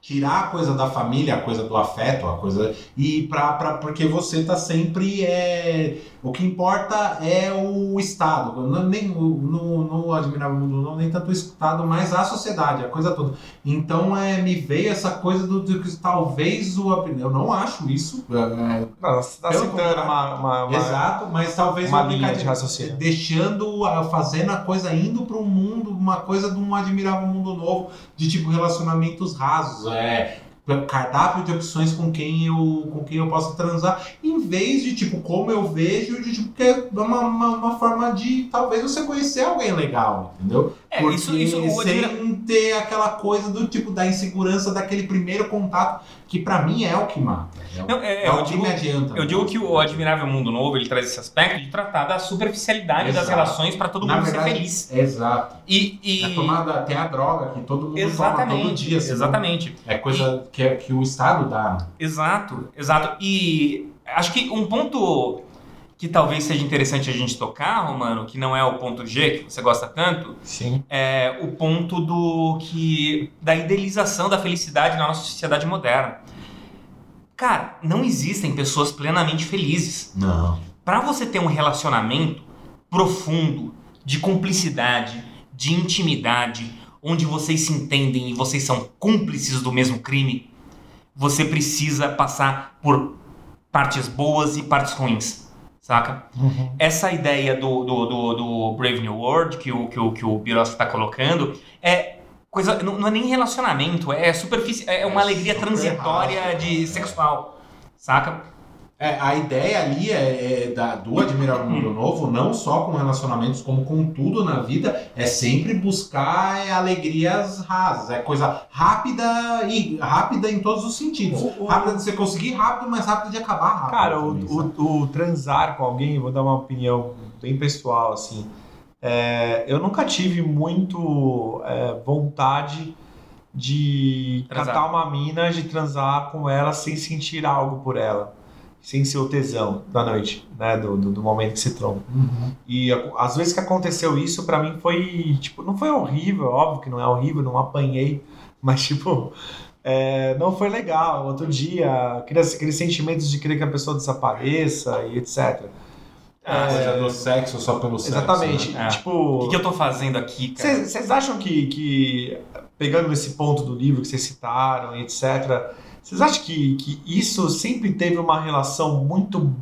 tirar a coisa da família, a coisa do afeto, a coisa e para pra, porque você tá sempre é o que importa é o estado, não, nem o- no, no admirável mundo não nem tanto o estado, mas a sociedade, a coisa toda. Então é me veio essa coisa do, do que talvez o eu não acho isso, é, Não, você tá Pelo citando contrário. uma, uma, uma- Exato, mas talvez uma o linha de raciocínio. deixando, a- fazendo a coisa indo para um mundo, uma coisa de um admirável mundo novo, de tipo relacionamentos rasos, é cardápio de opções com quem eu com quem eu posso transar, em vez de tipo como eu vejo, de tipo que é uma, uma, uma forma de talvez você conhecer alguém legal, entendeu? É, Porque isso, isso sem ter aquela coisa do tipo da insegurança daquele primeiro contato, que pra mim é o que mata. É o, Não, é, é o que digo- me adianta. Eu digo que o Admirável Mundo Novo ele traz esse aspecto de tratar da superficialidade das Exato. relações para todo Na mundo verdade, ser feliz. Exato. E, e... É tomada até a droga que todo mundo toma Exatamente, todo dia. senão exatamente. É coisa que, é- que o Estado dá. né? Exato, exato. E acho que um ponto que talvez seja interessante a gente tocar, Romano, que não é o ponto G que você gosta tanto, Sim. é o ponto do que da idealização da felicidade na nossa sociedade moderna. Cara, não existem pessoas plenamente felizes. Não. Para você ter um relacionamento profundo, de cumplicidade, de intimidade, onde vocês se entendem e vocês são cúmplices do mesmo crime, você precisa passar por partes boas e partes ruins, saca? Essa ideia do, do, do, do Brave New World que o, que o, que o Biros está colocando é coisa. Não, não é nem relacionamento, é superfície, é uma É alegria transitória raso. de sexual, saca? É, a ideia ali é, é da, do Admirável Mundo Novo, não só com relacionamentos, como com tudo na vida, é sempre buscar é, alegrias rasas. É coisa rápida e rápida em todos os sentidos. O- o- Rápida de você conseguir rápido, mas rápido de acabar rápido. Cara, o, também, o, o transar com alguém, vou dar uma opinião bem pessoal, assim. É, eu nunca tive muito é, vontade de Transar. catar uma mina, de transar com ela sem sentir algo por ela. Sem ser o tesão da noite, né? Do, do, do momento que se tromba. Uhum. E às vezes que aconteceu isso, pra mim foi, tipo, não foi horrível, óbvio que não é horrível, não apanhei, mas, tipo, é, não foi legal. Outro dia, aqueles, aqueles sentimentos de querer que a pessoa desapareça e etc. Ah, coisa do sexo só pelo sexo. Exatamente. né? É. Tipo, O que, que eu tô fazendo aqui, cara? vocês acham que, que, pegando esse ponto do livro que vocês citaram e etc., vocês acham que, que isso sempre teve uma relação muito,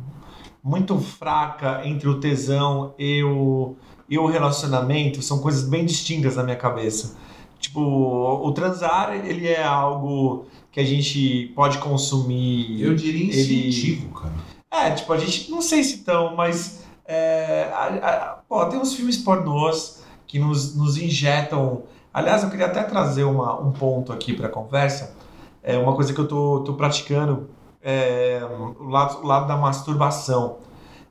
muito fraca entre o tesão e, o, e o relacionamento são coisas bem distintas na minha cabeça. Tipo, o transar, ele é algo que a gente pode consumir. Eu diria Ele- instintivo, cara. É, tipo, a gente não sei se tão, mas. É, a- a- pô, tem uns filmes pornôs que nos, nos injetam. Aliás, eu queria até trazer uma, um ponto aqui para conversa. É uma coisa que eu tô, tô praticando. É, o, lado, o lado da masturbação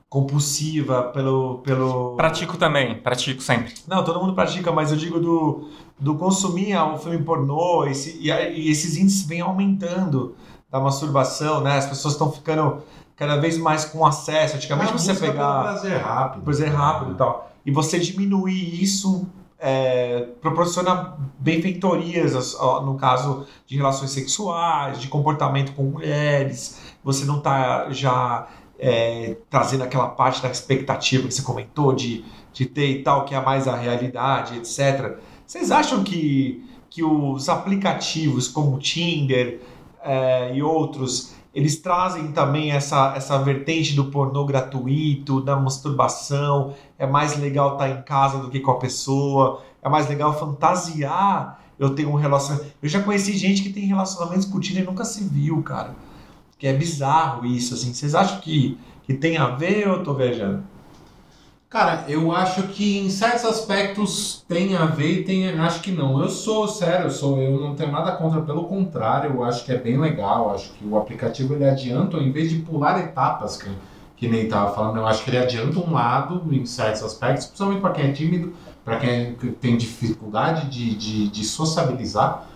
compulsiva pelo. pelo... Pratico também, pratico sempre. Não, todo mundo pratica, mas eu digo do, do consumir um filme pornô esse, e, a- e esses índices vêm aumentando da masturbação, né? As pessoas estão ficando cada vez mais com acesso. Antigamente Ah, você pelo pegar prazer rápido. prazer rápido e tal, e você diminuir isso é, proporciona benfeitorias, no caso de relações sexuais, de comportamento com mulheres. Você não tá já é, trazendo aquela parte da expectativa que você comentou de, de ter e tal, que é mais a realidade, etc. Vocês acham que, que os aplicativos como Tinder é, e outros, eles trazem também essa, essa vertente do pornô gratuito, da masturbação? É mais legal estar em casa do que com a pessoa? É mais legal fantasiar? Eu tenho um relacionamento. Eu já conheci gente que tem relacionamentos com Tinder e nunca se viu, cara. Que é bizarro isso, assim. Vocês acham que, que tem a ver ou eu tô viajando? Cara, eu acho que em certos aspectos tem a ver e tem, acho que não. Eu sou sério, eu sou, eu não tenho nada contra, pelo contrário, eu acho que é bem legal. Acho que o aplicativo ele adianta, ao invés de pular etapas, que, que nem tava falando, eu acho que ele adianta um lado em certos aspectos, principalmente para quem é tímido, para quem tem dificuldade de, de, de sociabilizar,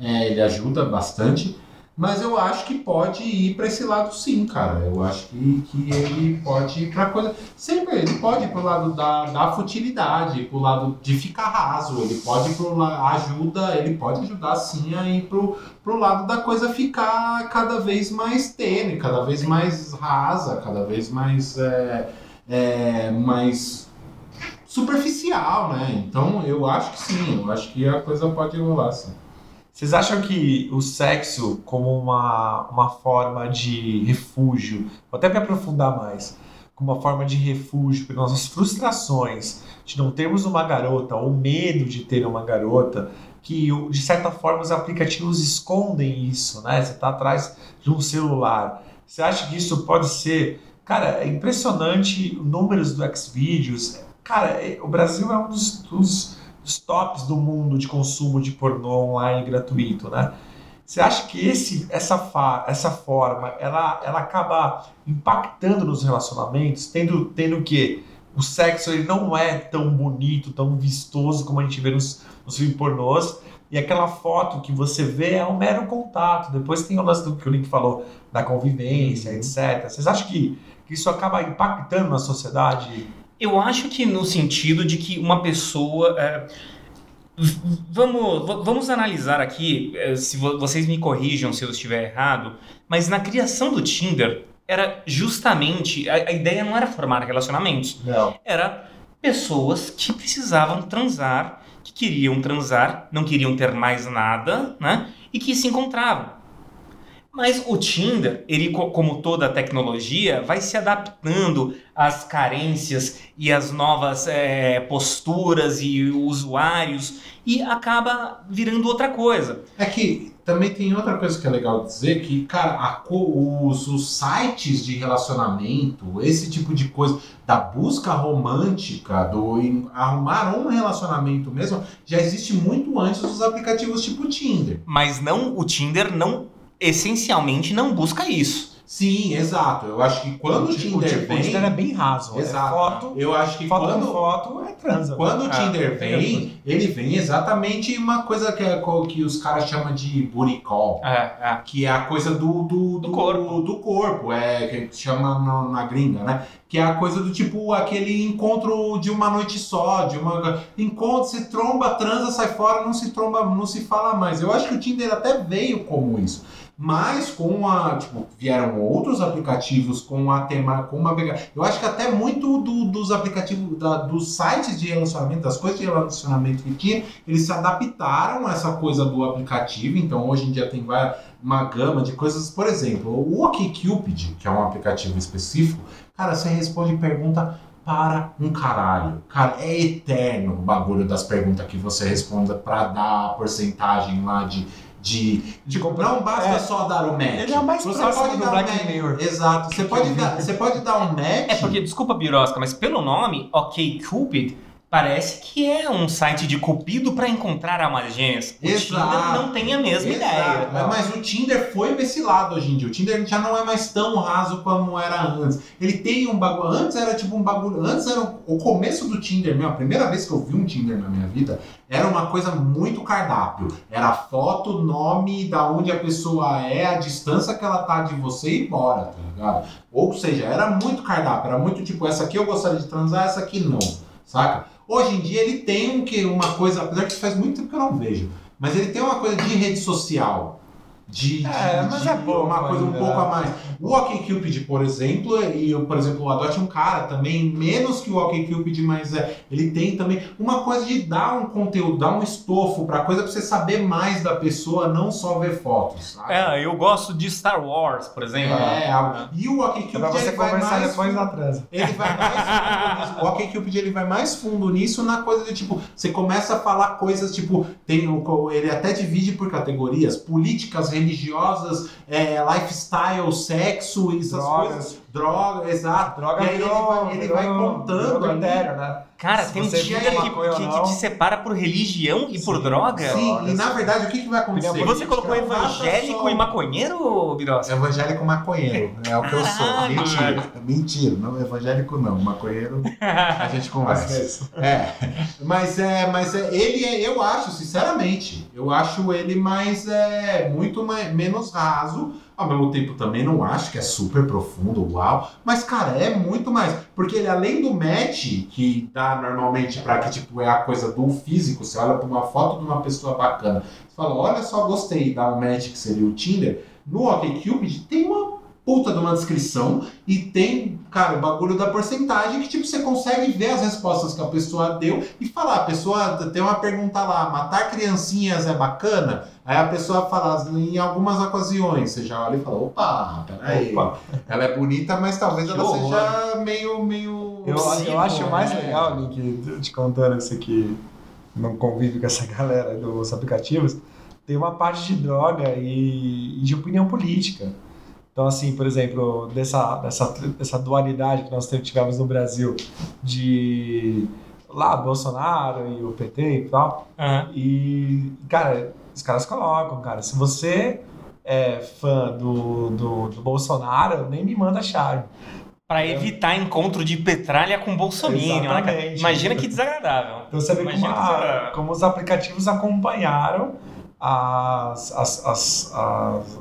é, ele ajuda bastante. Mas eu acho que pode ir para esse lado sim, cara. Eu acho que, que ele pode ir para coisa. Sempre ele pode ir pro lado da, da futilidade, pro lado de ficar raso, ele pode ir pro. Ajuda, ele pode ajudar sim a ir pro, pro lado da coisa ficar cada vez mais tênue, cada vez mais rasa, cada vez mais. É, é, mais superficial, né? Então eu acho que sim, eu acho que a coisa pode rolar sim. Vocês acham que o sexo, como uma, uma forma de refúgio, vou até me aprofundar mais, como uma forma de refúgio para nossas frustrações de não termos uma garota ou medo de ter uma garota, que de certa forma os aplicativos escondem isso, né? Você está atrás de um celular. Você acha que isso pode ser. Cara, é impressionante os números do Xvideos. Cara, é- o Brasil é um dos- dos dos tops do mundo de consumo de pornô online gratuito, né? Você acha que esse, essa, fa, essa forma, ela, ela acaba impactando nos relacionamentos, tendo, tendo que o sexo ele não é tão bonito, tão vistoso como a gente vê nos, nos filmes pornôs, e aquela foto que você vê é um mero contato. Depois tem o lance do que o Link falou, da convivência, Uhum. etc. Vocês acham que, que isso acaba impactando na sociedade? Eu acho que no sentido de que uma pessoa. é, vamos, vamos analisar aqui, é, se vo- vocês me corrijam se eu estiver errado, mas na criação do Tinder era justamente. A, a ideia não era formar relacionamentos, Não. era pessoas que precisavam transar, que queriam transar, não queriam ter mais nada, né? E que se encontravam. Mas o Tinder, ele co- como toda a tecnologia, vai se adaptando às carências e às novas eh, posturas e usuários e acaba virando outra coisa. É que também tem outra coisa que é legal dizer, que, cara, a os, os sites de relacionamento, esse tipo de coisa, da busca romântica, do em- arrumar um relacionamento mesmo, já existe muito antes dos aplicativos tipo Tinder. Mas não, o Tinder não essencialmente não busca isso. Sim, exato. Eu acho que quando o, tipo- Tinder tipo, vem... o Tinder é bem raso. Exato. É foto, Eu acho que foto quando... foto é transa. Quando o Ah, Tinder as vem, ele vem exatamente uma coisa que, é, que os caras chamam de booty call. É, é. Que é a coisa do, do, Do corpo. do corpo, é, que chama na, na gringa, né? Que é a coisa do tipo aquele encontro de uma noite só, de uma. Encontro, se tromba, transa, sai fora, não se tromba, não se fala mais. Eu acho que o Tinder até veio como isso. Mas com a. Tipo, vieram outros aplicativos com a tema. Com uma Eu acho que até muito do- dos aplicativos, da- dos sites de relacionamento, das coisas de relacionamento que eles se adaptaram a essa coisa do aplicativo. Então hoje em dia tem vai- uma gama de coisas. Por exemplo, o OkCupid, que é um aplicativo específico, cara, você responde pergunta para um caralho. Cara, é eterno o bagulho das perguntas que você responda pra dar a porcentagem lá de. De, de não basta É. só dar o match. Ele é mais você pode do dar um Black match. Mirror. Exato. Você pode, dar, você pode dar um match. É porque, desculpa, Birosca, mas pelo nome, OK Cupid, parece que é um site de cupido pra encontrar almas gêmeas. O Exato. Tinder não tem a mesma Exato. ideia. É, Mas o Tinder foi pra esse lado hoje em dia. O Tinder já não é mais tão raso como era antes. Ele tem um bagulho. Antes era tipo um bagulho. Antes era o começo do Tinder mesmo. A primeira vez que eu vi um Tinder na minha vida era uma coisa muito cardápio. Era foto, nome, da onde a pessoa é, a distância que ela tá de você e bora, tá ligado? Ou seja, era muito cardápio. Era muito tipo, essa aqui eu gostaria de transar, essa aqui não. Saca? Hoje em dia ele tem um que uma coisa, apesar que faz muito tempo que eu não vejo, mas ele tem uma coisa de rede social. De, É, de- mas de é pouco uma coisa um pouco a mais. O OkCupid, por exemplo, e eu, por exemplo, o Adote um cara também, menos que o OkCupid, mas é, ele tem também uma coisa de dar um conteúdo, dar um estofo pra coisa pra você saber mais da pessoa, não só ver fotos. sabe? É, eu gosto de Star Wars, por exemplo. É, algo- e o É OkCupid pra você ele vai conversar mais depois da transa. ele vai mais fundo nisso. O OkCupid ele vai mais fundo nisso na coisa de tipo, você começa a falar coisas tipo, tem o, ele até divide por categorias, políticas, religiosas, é, lifestyle, sexo, essas Drogas. coisas, droga, exato. Droga e aí virou, ele vai, ele vai virou- contando virou ali. né? Cara, Se tem um Tinder fuma que, que- que te separa por religião e por Sim. droga. Sim, e na verdade o que, que vai acontecer? E você colocou evangélico e maconheiro, Birosca? Evangélico maconheiro, é o que eu sou. Caralho, Mentira, mentira, não evangélico não, maconheiro a gente conversa. É, mas é, mas é, ele é, eu acho, sinceramente, eu acho ele mais é muito mais, menos raso. Ao mesmo tempo também não acho que é super profundo, uau. Mas cara, é muito mais, porque ele além do match que dá normalmente pra que tipo é a coisa do físico, você olha pra uma foto de uma pessoa bacana, você fala, olha só, gostei, dá um match que seria o Tinder. No OkCupid tem uma puta de uma descrição e tem, cara, o bagulho da porcentagem que, tipo, você consegue ver as respostas que a pessoa deu e falar. A pessoa tem uma pergunta lá, matar criancinhas é bacana? Aí a pessoa fala, em algumas ocasiões, você já olha e fala, opa, peraí. Opa. Ela é bonita, mas talvez Que ela horror. seja meio, meio... Eu, Possível, eu acho mais né? legal, Nick, te contando isso aqui, não convive com essa galera dos aplicativos, tem uma parte de droga e, e de opinião política. Então, assim, por exemplo, dessa, dessa, dessa dualidade que nós tivemos no Brasil de lá, Bolsonaro e o PT e tal, Aham. e, cara, os caras colocam, cara, se você é fã do, do, do Bolsonaro, nem me manda chave. Pra evitar encontro de petralha com Bolsonaro, né, cara? Imagina que desagradável. Então você vê como, a- como os aplicativos acompanharam as, as, as-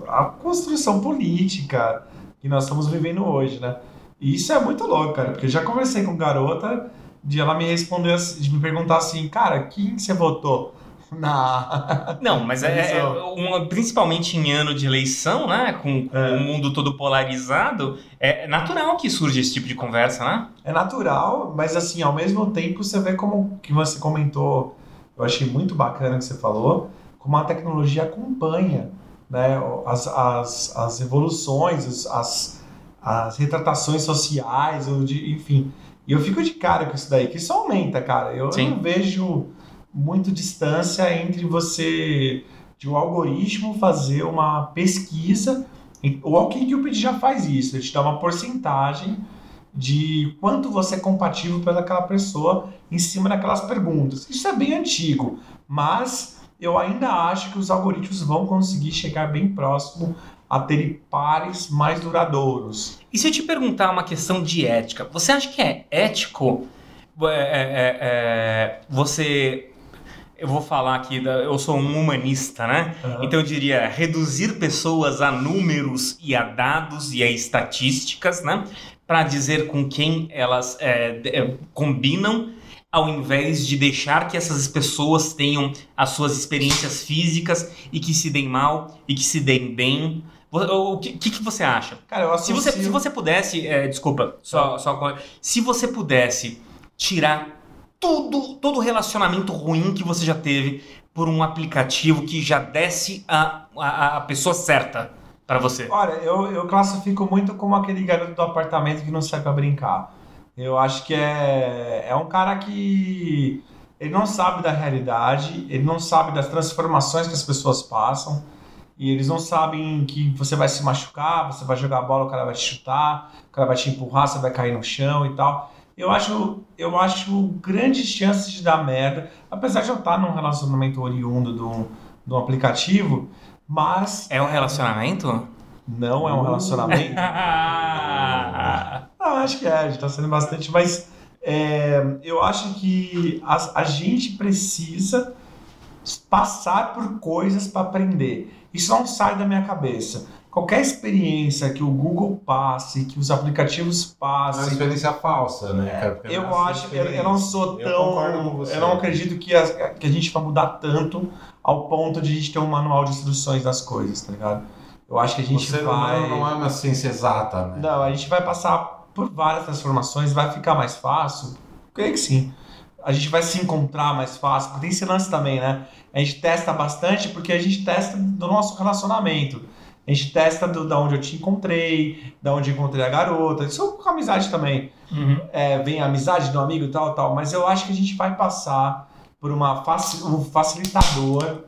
a construção política que nós estamos vivendo hoje, né? E isso é muito louco, cara, porque eu já conversei com garota de ela me responder, de me perguntar assim, cara, quem você votou? Na. Não, mas é, é Eleição. uma- principalmente em ano de eleição, né? Com, com É. o mundo todo polarizado, é natural que surja esse tipo de conversa, né? É natural, mas assim, ao mesmo tempo você vê como que você comentou, eu achei muito bacana que você falou, como a tecnologia acompanha né, as, as, as evoluções, as- as, retratações sociais, ou de, enfim. E eu fico de cara com isso daí, que isso aumenta, cara. Eu Sim. não vejo muito distância entre você, de um algoritmo fazer uma pesquisa. O OkCupid já faz isso, ele te dá uma porcentagem de quanto você é compatível pelaquela pessoa em cima daquelas perguntas. Isso é bem antigo, mas eu ainda acho que os algoritmos vão conseguir chegar bem próximo a terem pares mais duradouros. E se eu te perguntar uma questão de ética, você acha que é ético é, é, é, é, você. Eu vou falar aqui, da- eu sou um humanista, né? Então eu diria reduzir pessoas a números e a dados e a estatísticas, né? Para dizer com quem elas é, é, combinam, ao invés de deixar que essas pessoas tenham as suas experiências físicas e que se deem mal e que se deem bem. O, que, que, que você acha? Cara, eu Se você, associo- se você pudesse, é, desculpa, só, só co- se você pudesse tirar tudo, todo o relacionamento ruim que você já teve por um aplicativo que já desse a, a, a pessoa certa pra você. Olha, eu, eu classifico muito como aquele garoto do apartamento que não sai pra brincar. Eu acho que é, é um cara que ele não sabe da realidade, ele não sabe das transformações que as pessoas passam. E eles não sabem que você vai se machucar, você vai jogar a bola, o cara vai te chutar, o cara vai te empurrar, você vai cair no chão e tal. Eu acho, eu acho grandes chances de dar merda, apesar de eu estar num relacionamento oriundo de um, de um aplicativo, mas É um relacionamento? não é um relacionamento. Não, acho que é, a gente tá sendo bastante, mas é, eu acho que a, a gente precisa passar por coisas para aprender. Isso não sai da minha cabeça. Qualquer experiência que o Google passe, que os aplicativos É uma passem, experiência falsa, né, cara? Porque eu não é uma acho que eu, eu não sou experiência. Eu concordo com tão. você. Eu não acredito que, as- que a gente vai mudar tanto ao ponto de a gente ter um manual de instruções das coisas, tá ligado? Eu acho que a gente ser vai. humano não é uma ciência exata, né? Não, a gente vai passar por várias transformações, vai ficar mais fácil? Creio que sim. A gente vai se encontrar mais fácil, porque tem esse lance também, né? A gente testa bastante porque a gente testa do nosso relacionamento. A gente testa do, da onde eu te encontrei, da onde eu encontrei a garota. Isso com amizade também. uhum. É, vem a amizade do amigo e tal, tal. Mas eu acho que a gente vai passar por uma faci um facilitador.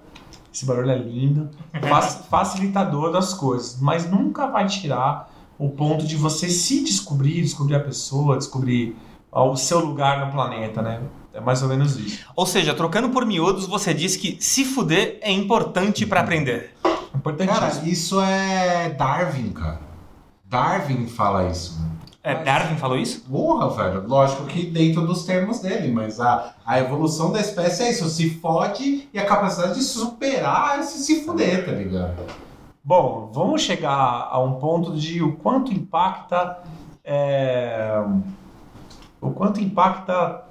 Esse barulho é lindo. Fac- facilitador das coisas. Mas nunca vai tirar o ponto de você se descobrir, descobrir a pessoa, descobrir ó, o seu lugar no planeta, né? É mais ou menos isso. Ou seja, trocando por miúdos, você disse que se fuder é importante pra aprender. Importantíssimo. Cara, isso é Darwin, cara. Darwin fala isso. mano. É, Darwin falou isso? Porra, velho. Lógico que dentro dos termos dele, mas a, a evolução da espécie é isso. Se fode e a capacidade de superar é se se fuder, tá ligado? Bom, vamos chegar a um ponto de o quanto impacta é, o quanto impacta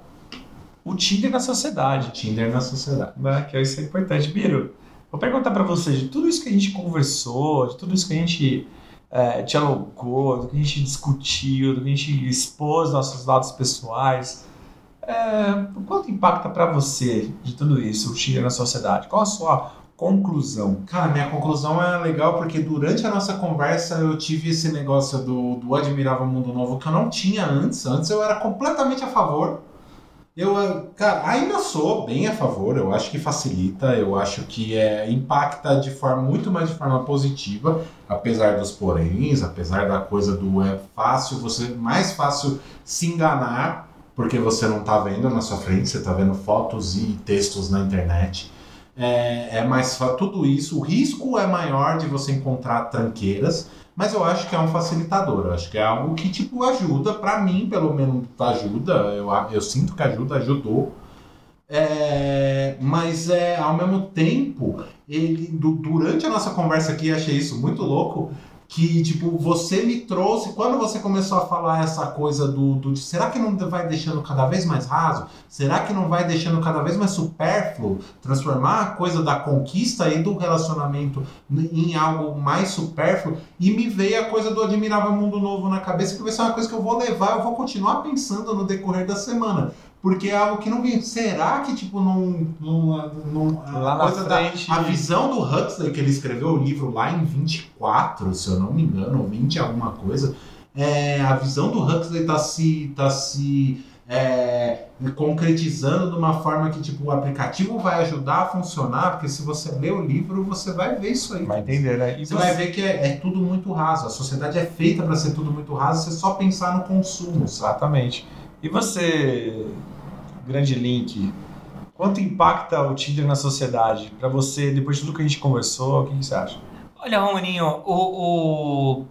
o Tinder na sociedade, Tinder na sociedade. né? Que isso é importante. Biro, vou perguntar pra você de tudo isso que a gente conversou, de tudo isso que a gente é, dialogou, do que a gente discutiu, do que a gente expôs nossos dados pessoais. É, o quanto impacta pra você de tudo isso o Tinder na sociedade? Qual a sua conclusão? Cara, minha conclusão é legal porque durante a nossa conversa eu tive esse negócio do, do Admirável Mundo Novo que eu não tinha antes. Antes eu era completamente a favor. Eu, cara, ainda sou bem a favor. Eu acho que facilita, eu acho que é, impacta de forma muito mais de forma positiva, apesar dos poréns, apesar da coisa do é fácil, você mais fácil se enganar porque você não tá vendo na sua frente, você tá vendo fotos e textos na internet. É, é mais tudo isso. O risco é maior de você encontrar tranqueiras, mas eu acho que é um facilitador. Eu acho que é algo que tipo ajuda, pra mim, pelo menos ajuda. Eu, eu sinto que ajuda, ajudou. É, mas é ao mesmo tempo, ele du- durante a nossa conversa aqui, achei isso muito louco. Que, tipo, você me trouxe, quando você começou a falar essa coisa do, do será que não vai deixando cada vez mais raso? Será que não vai deixando cada vez mais supérfluo? transformar a coisa da conquista e do relacionamento em algo mais supérfluo e me veio a coisa do admirável mundo novo na cabeça que vai ser uma coisa que eu vou levar, eu vou continuar pensando no decorrer da semana. Porque é algo que não vi. Será que, tipo, não. não, não a Lá na coisa da- frente- a visão do Huxley, que ele escreveu o livro lá em 24, se eu não me engano, ou 20 alguma coisa. É, a visão do Huxley tá se. Tá se é, concretizando de uma forma que tipo o aplicativo vai ajudar a funcionar, porque se você ler o livro, você vai ver isso aí. Vai entender, né? E Você vai ver que é, é tudo muito raso. A sociedade é feita para ser tudo muito raso, você só pensar no consumo? Exatamente. E você, grande link, quanto impacta o Tinder na sociedade? Pra você, depois de tudo que a gente conversou, o que você acha? Olha, Romaninho, o, o-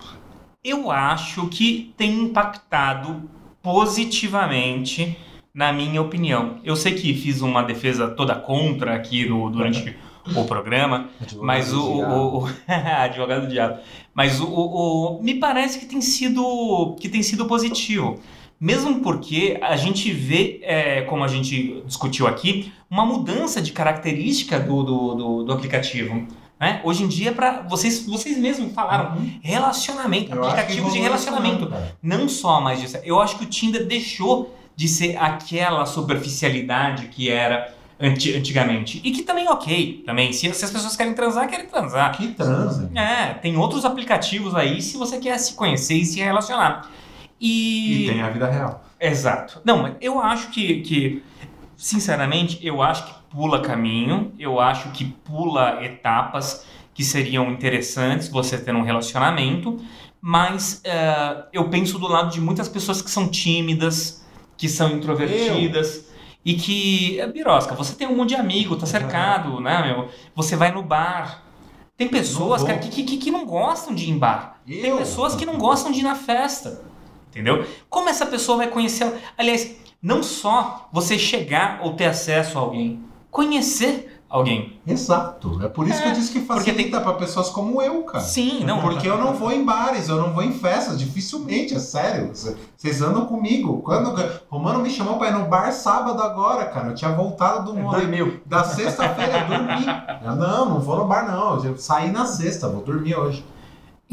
eu acho que tem impactado positivamente, na minha opinião. Eu sei que fiz uma defesa toda contra aqui no, durante o programa, mas o, o, o- advogado do diabo. Mas o, o- o- me parece que tem sido que tem sido positivo. Mesmo porque a gente vê, é, como a gente discutiu aqui, uma mudança de característica do, do, do, do aplicativo. né? Hoje em dia, para vocês, vocês mesmos falaram, relacionamento, Eu aplicativos de relacionamento. cara. Não só mais disso. Eu acho que o Tinder deixou de ser aquela superficialidade que era anti- antigamente. E que também ok, também. Se, se as pessoas querem transar, querem transar. Que transa. É, tem outros aplicativos aí se você quer se conhecer e se relacionar. E, E tem a vida real. Exato. Não, mas eu acho que, que, sinceramente, eu acho que pula caminho, eu acho que pula etapas que seriam interessantes você ter um relacionamento, mas eh, eu penso do lado de muitas pessoas que são tímidas, que são introvertidas. E que, é birosca, você tem um monte de amigo, tá cercado, né, meu? Você vai no bar. Tem pessoas cara, que, que, que não gostam de ir em bar. Tem Eu? pessoas que não gostam de ir na festa. Entendeu? Como essa pessoa vai conhecer. ela? Aliás, não só você chegar ou ter acesso a alguém, conhecer alguém. Exato. É por isso que eu disse que porque facilita pra pessoas como eu, cara. Sim, não. Porque eu não vou em bares, eu não vou em festas, dificilmente, é sério. Vocês andam comigo. Quando Romano me chamou pra ir no bar sábado agora, cara. Eu tinha voltado do É, Dormiu. da sexta-feira, eu dormi. Eu, não, não vou no bar não. Eu saí na sexta, vou dormir hoje.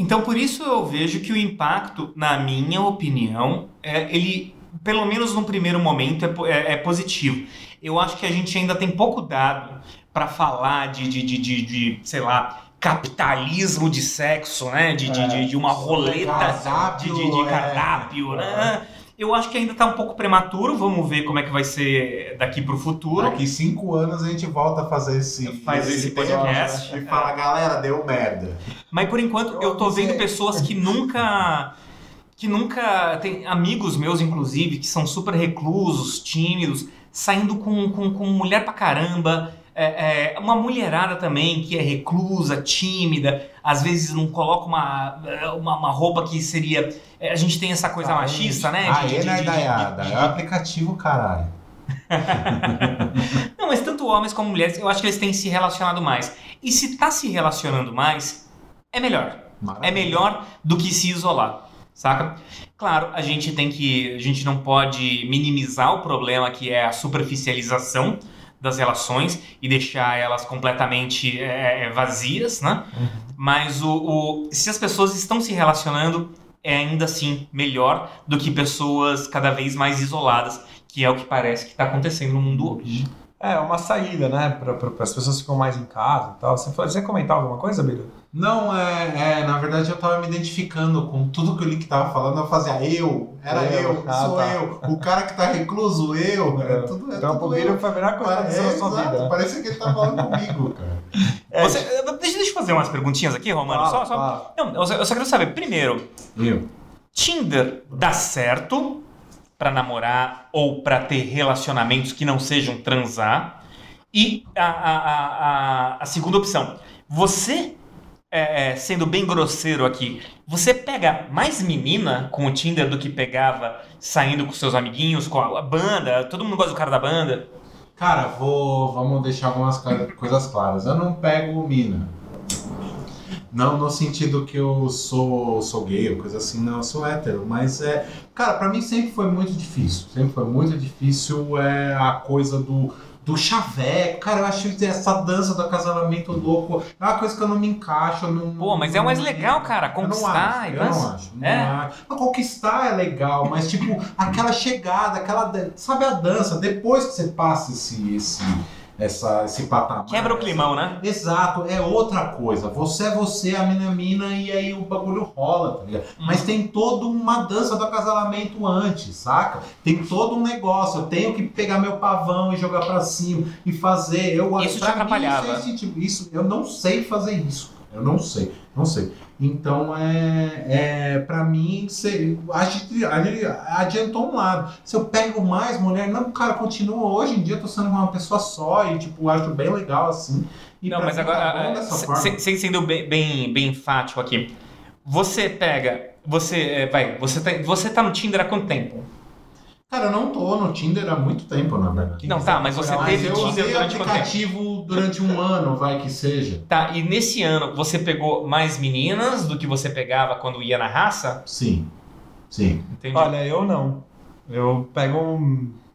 Então, por isso eu vejo que o impacto, na minha opinião, é, ele, pelo menos no primeiro momento, é, é- é positivo. Eu acho que a gente ainda tem pouco dado para falar de, de, de, de, de, sei lá, capitalismo de sexo, né? De, de, de, de uma roleta Cardápio, de, de, de é. cardápio, né? Eu acho que ainda tá um pouco prematuro, vamos ver como é que vai ser daqui pro futuro. Daqui cinco anos a gente volta a fazer esse, Faz esse episódio, podcast. né? E fala, galera, deu merda. Mas por enquanto eu tô vendo pessoas que nunca. que nunca. Tem amigos meus, inclusive, que são super reclusos, tímidos, saindo com, com, com mulher pra caramba. É, é, uma mulherada também que é reclusa, tímida, às vezes não coloca uma, uma, uma roupa que seria. é, A gente tem essa coisa machista, né? Ah, de- de- é de- na de- Dayada. de- É o aplicativo, caralho. Não, mas tanto homens como mulheres, eu acho que eles têm se relacionado mais. E se tá se relacionando mais, é melhor. É Maravilha. melhor do que se isolar, saca? Claro, a gente tem que. A gente não pode minimizar o problema que é a superficialização das relações e deixar elas completamente é, é, vazias, né? Mas o, o- se as pessoas estão se relacionando, é ainda assim melhor do que pessoas cada vez mais isoladas, que é o que parece que está acontecendo no mundo hoje. É, uma saída, né? Para as pessoas ficam mais em casa e tal. Você, você ia comentar alguma coisa, Bilho? Não, é, é, na verdade eu tava me identificando com tudo que o Link tava falando, eu fazia eu, era Eu, eu, ah, sou tá. eu, o cara que tá recluso, eu, é, tudo, é Então, tudo eu. foi a melhor coisa que É, sua exato, vida. Parece que ele tá falando comigo, cara. É, Você- deixa, deixa eu fazer umas perguntinhas aqui, Romano. fala, só, só-. Não, eu só, eu só quero saber, primeiro, Eu. Tinder dá certo pra namorar ou pra ter relacionamentos que não sejam transar? E a, a, a, a, a segunda opção, você, é, é, sendo bem grosseiro aqui, você pega mais menina com o Tinder do que pegava saindo com seus amiguinhos, com a, banda? Todo mundo gosta do cara da banda? Cara, vou, vamos deixar algumas coisas claras. Eu não pego mina. Não no sentido que eu sou, sou gay ou coisa assim, não, eu sou hétero. Mas é. Cara, pra mim sempre foi muito difícil. Sempre foi muito difícil é, a coisa do, do chaveco. Cara, eu acho que essa dança do acasalamento louco é uma coisa que eu não me encaixo. Não, Pô, mas é o mais legal, cara, eu não conquistar acho, e eu não acho. Não É? acho. Mas conquistar é legal, mas tipo, aquela chegada, aquela. Sabe a dança? Depois que você passa esse, esse, essa, esse patamar. Quebra o climão, né? Exato, é outra coisa. Você é você, a mina é mina, e aí o bagulho rola, tá ligado? Hum. Mas tem toda uma dança do acasalamento antes, saca? Tem todo um negócio. Eu tenho que pegar meu pavão e jogar pra cima e fazer. Eu, Isso te pra mim, atrapalhava? Isso, é tipo- isso, eu não sei fazer isso. Eu não sei, não sei. Então é, é para mim cê- adi- adi- adiantou um lado. Se eu pego mais mulher, não, cara, continua hoje em dia eu tô sendo uma pessoa só e tipo acho bem legal assim. E Não, mas tá agora, se- se- sem sendo bem, bem, bem enfático aqui, você pega, você, é, vai, você tá, você tá no Tinder há quanto tempo? Cara, eu não tô no Tinder há muito tempo, na verdade. Não, tá, mas você Mas teve eu Tinder durante quanto aplicativo durante um ano, vai que seja. Tá, e nesse ano você pegou mais meninas do que você pegava quando ia na raça? Sim, sim. Entendi. Olha, eu não. Eu pego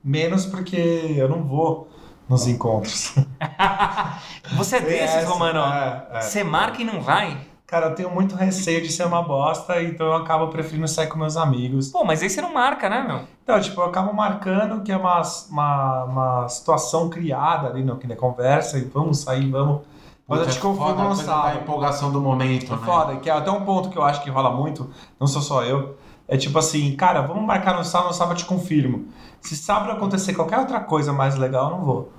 menos porque eu não vou nos encontros. você é desses, Romano. é, é. Você marca e não vai? Cara, eu tenho muito receio de ser uma bosta, então eu acabo preferindo sair com meus amigos. Pô, mas aí você não marca, né, meu? Então, tipo, eu acabo marcando que é uma, uma, uma situação criada ali no, na conversa, e vamos sair, vamos. Mas eu Puta, te confio foda a no da sábado. empolgação do momento, É né? foda, que é até um ponto que eu acho que rola muito, não sou só eu, É tipo assim, cara, vamos marcar no sábado, no sábado eu te confirmo. Se sábado acontecer qualquer outra coisa mais legal, eu não vou.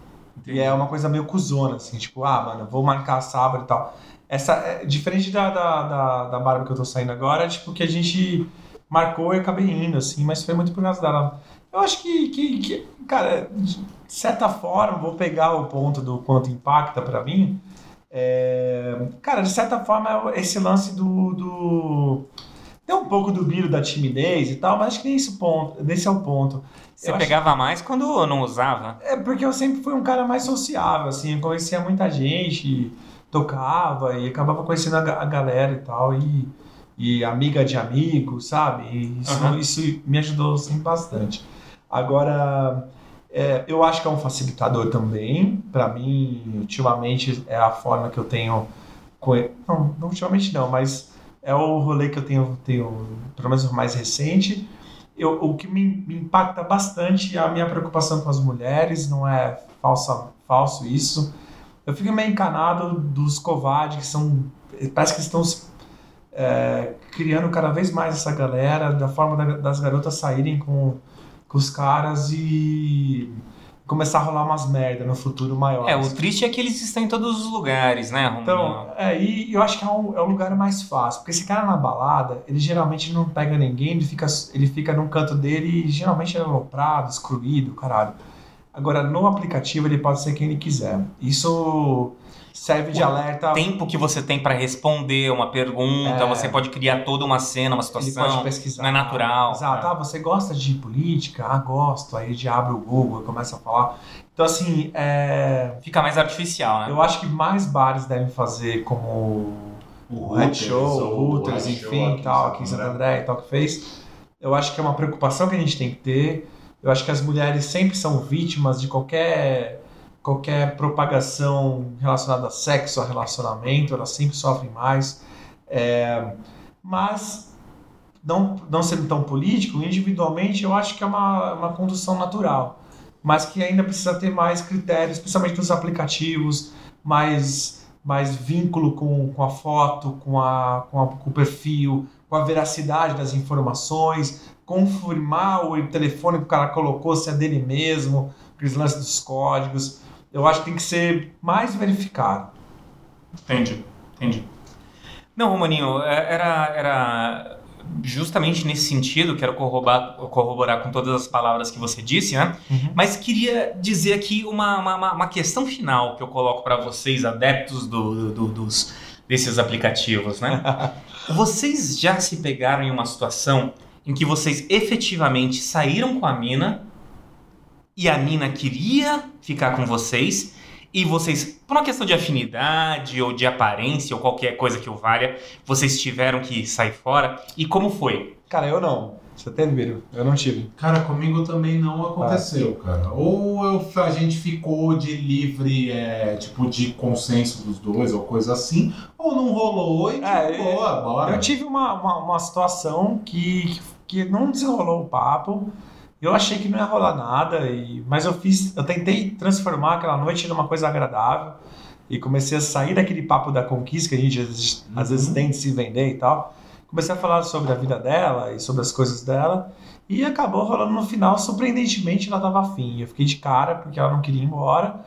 E é uma coisa meio cuzona, assim, tipo, ah, mano, vou marcar sábado e tal. Essa, é, diferente da, da, da, da barba que eu tô saindo agora, é tipo que a gente marcou e acabei indo, assim, mas foi muito por causa dela. Eu acho que, que, que, cara, de certa forma, vou pegar o ponto do quanto impacta pra mim. É, cara, de certa forma, é esse lance do. do tem um pouco do brilho da timidez e tal, mas acho que nem esse ponto, nesse é o ponto. Você Eu acho- pegava mais quando não usava? é porque eu sempre fui um cara mais sociável, assim, eu conhecia muita gente, tocava e acabava conhecendo a, a galera e tal, e, e amiga de amigos, sabe? Isso, Aham. isso me ajudou sempre bastante. Agora, é, eu acho que é um facilitador também. Pra mim, ultimamente, é a forma que eu tenho. Não, não ultimamente não, mas é o rolê que eu tenho, tenho pelo menos o mais recente. Eu, o que me, me impacta bastante é a minha preocupação com as mulheres, não é falsa, falso isso. Eu fico meio encanado dos covardes que são. Parece que estão é, criando cada vez mais essa galera, da forma da- das garotas saírem com, com os caras e começar a rolar umas merda no futuro maior. É, o triste é que eles estão em todos os lugares, né, Romulo? Então, é, e eu acho que é um, é um lugar mais fácil, porque esse cara na balada, ele geralmente não pega ninguém, ele fica, ele fica num canto dele e geralmente ele é aloprado, excluído, caralho. Agora, no aplicativo, ele pode ser quem ele quiser. Isso serve de O alerta. tempo que você tem pra responder uma pergunta, É. você pode criar toda uma cena, uma Ele pode situação. pesquisar. não é natural. Exato. É. Ah, você gosta de política? Ah, gosto. Aí ele abre o Google e começa a falar. Então, assim, é... Fica mais artificial, né? eu acho que mais bares devem fazer como o Red Show, o Hooters, enfim, aqui tal, aqui em Santo. André e tal, que fez. Eu acho que é uma preocupação que a gente tem que ter. Eu acho que as mulheres sempre são vítimas de qualquer qualquer propagação relacionada a sexo, a relacionamento, elas sempre sofrem mais. É, mas não, não sendo tão político, individualmente eu acho que é uma, uma condução natural, mas que ainda precisa ter mais critérios, especialmente nos aplicativos, mais, mais vínculo com, com a foto, com, a, com, a- com o perfil, com a veracidade das informações, confirmar o telefone que o cara colocou se é dele mesmo, aqueles lances dos códigos. Eu acho que tem que ser mais verificado. Entendi, entendi. Não, Romaninho, é- era, era justamente nesse sentido, quero corroborar, corroborar com todas as palavras que você disse, né? Uhum. Mas queria dizer aqui uma, uma, uma questão final que eu coloco para vocês, adeptos do, do- dos, desses aplicativos, né? vocês já se pegaram em uma situação em que vocês efetivamente saíram com a mina e a mina queria ficar com vocês e vocês, por uma questão de afinidade ou de aparência ou qualquer coisa que o valha, vocês tiveram que sair fora? E como foi? Cara, eu não. Você tem, Biro? Eu não tive. Cara, comigo também não aconteceu, cara. Ou eu- a gente ficou de livre, é, tipo, de consenso dos dois, ou coisa assim, ou não rolou e tipo, É, boa, bora. Eu tive uma, uma, uma situação que, que não desenrolou o papo. Eu achei que não ia rolar nada, e, mas eu fiz, eu tentei transformar aquela noite numa coisa agradável e comecei a sair daquele papo da conquista que a gente às vezes- às vezes Uhum. tem de se vender e tal. Comecei a falar sobre a vida dela e sobre as coisas dela e acabou rolando no final, surpreendentemente ela tava afim. Eu fiquei de cara porque ela não queria ir embora.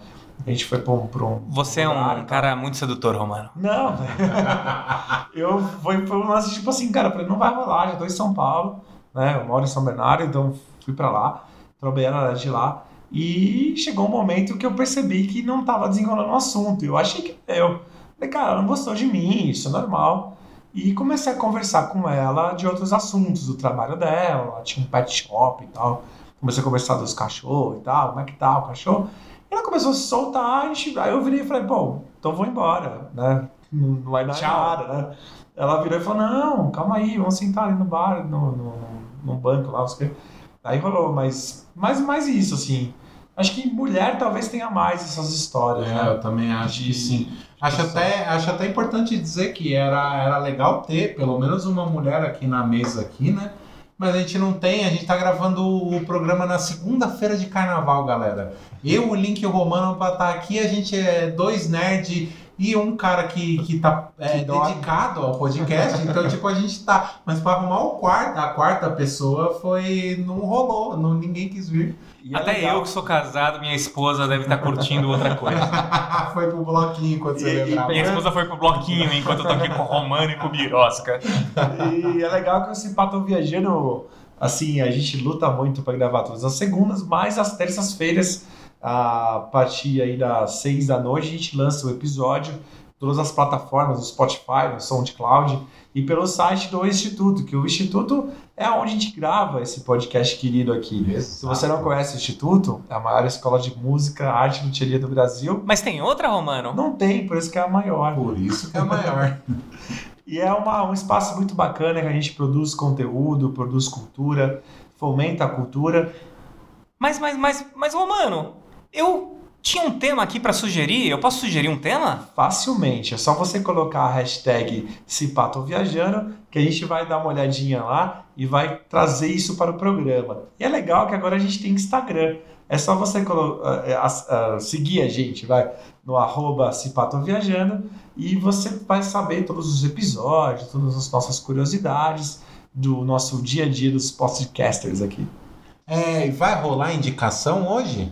A gente foi pra um. Pra um Você é um cara muito sedutor, Romano. Não, eu foi, foi um lance tipo assim, cara, não vai rolar, já tô em São Paulo, né? Eu moro em São Bernardo, então fui pra lá, trombei ela de lá. E chegou um momento que eu percebi que não tava desenrolando o assunto. Eu achei que eu. Falei, cara, ela não gostou de mim, isso é normal. E comecei a conversar com ela de outros assuntos, do trabalho dela, ela tinha um pet shop e tal. Comecei a conversar dos cachorros e tal, como é que tá o cachorro. E ela começou a se soltar, aí eu virei e falei, pô, então vou embora, né? Não, vai dar nada, né? Ela virou e falou, não, calma aí, vamos sentar ali no bar, no, no, no banco lá, quê. Aí rolou, mas mais, mais isso, assim. Acho que mulher talvez tenha mais essas histórias, É, né? eu também acho De- que sim. Acho até, acho até importante dizer que era, era legal ter pelo menos uma mulher aqui na mesa aqui, né? Mas a gente não tem, a gente tá gravando o programa na segunda-feira de carnaval, galera. Eu, o Link e o Romano pra estar aqui, a gente é dois nerds e um cara que, que tá é, Que dedicado ao podcast. então, tipo, a gente tá. Mas pra arrumar o quarto, a quarta pessoa foi. Não rolou, não, ninguém quis vir. E é Até legal. eu que sou casado, minha esposa deve estar curtindo outra coisa. foi pro bloquinho quando você E- lembrava. Minha esposa foi pro bloquinho enquanto eu tô aqui com o Romano e com o Birosca. E é legal que o Cipato Viajando, assim, a gente luta muito para gravar todas as segundas, mas às terças-feiras, a partir aí das seis da noite, a gente lança o episódio, todas as plataformas, no Spotify, no SoundCloud e pelo site do Instituto, que o Instituto é onde a gente grava esse podcast querido aqui. Se você não conhece o Instituto, é a maior escola de música, arte e luteria do Brasil. Mas tem outra, Romano? Não tem, por isso que é a maior. Por isso que é maior. E é uma, um espaço muito bacana que a gente produz conteúdo, produz cultura, fomenta a cultura. Mas, mas, mas, mas, Romano, eu tinha um tema aqui pra sugerir. Eu posso sugerir um tema? Facilmente, é só você colocar a hashtag Cipatoviajando que a gente vai dar uma olhadinha lá e vai trazer isso para o programa. E é legal que agora a gente tem Instagram. É só você colo- eh, ah, seguir a gente, vai no arroba Cipatoviajando e você vai saber todos os episódios, todas as nossas curiosidades do nosso dia a dia dos podcasters aqui. É, e vai rolar indicação hoje?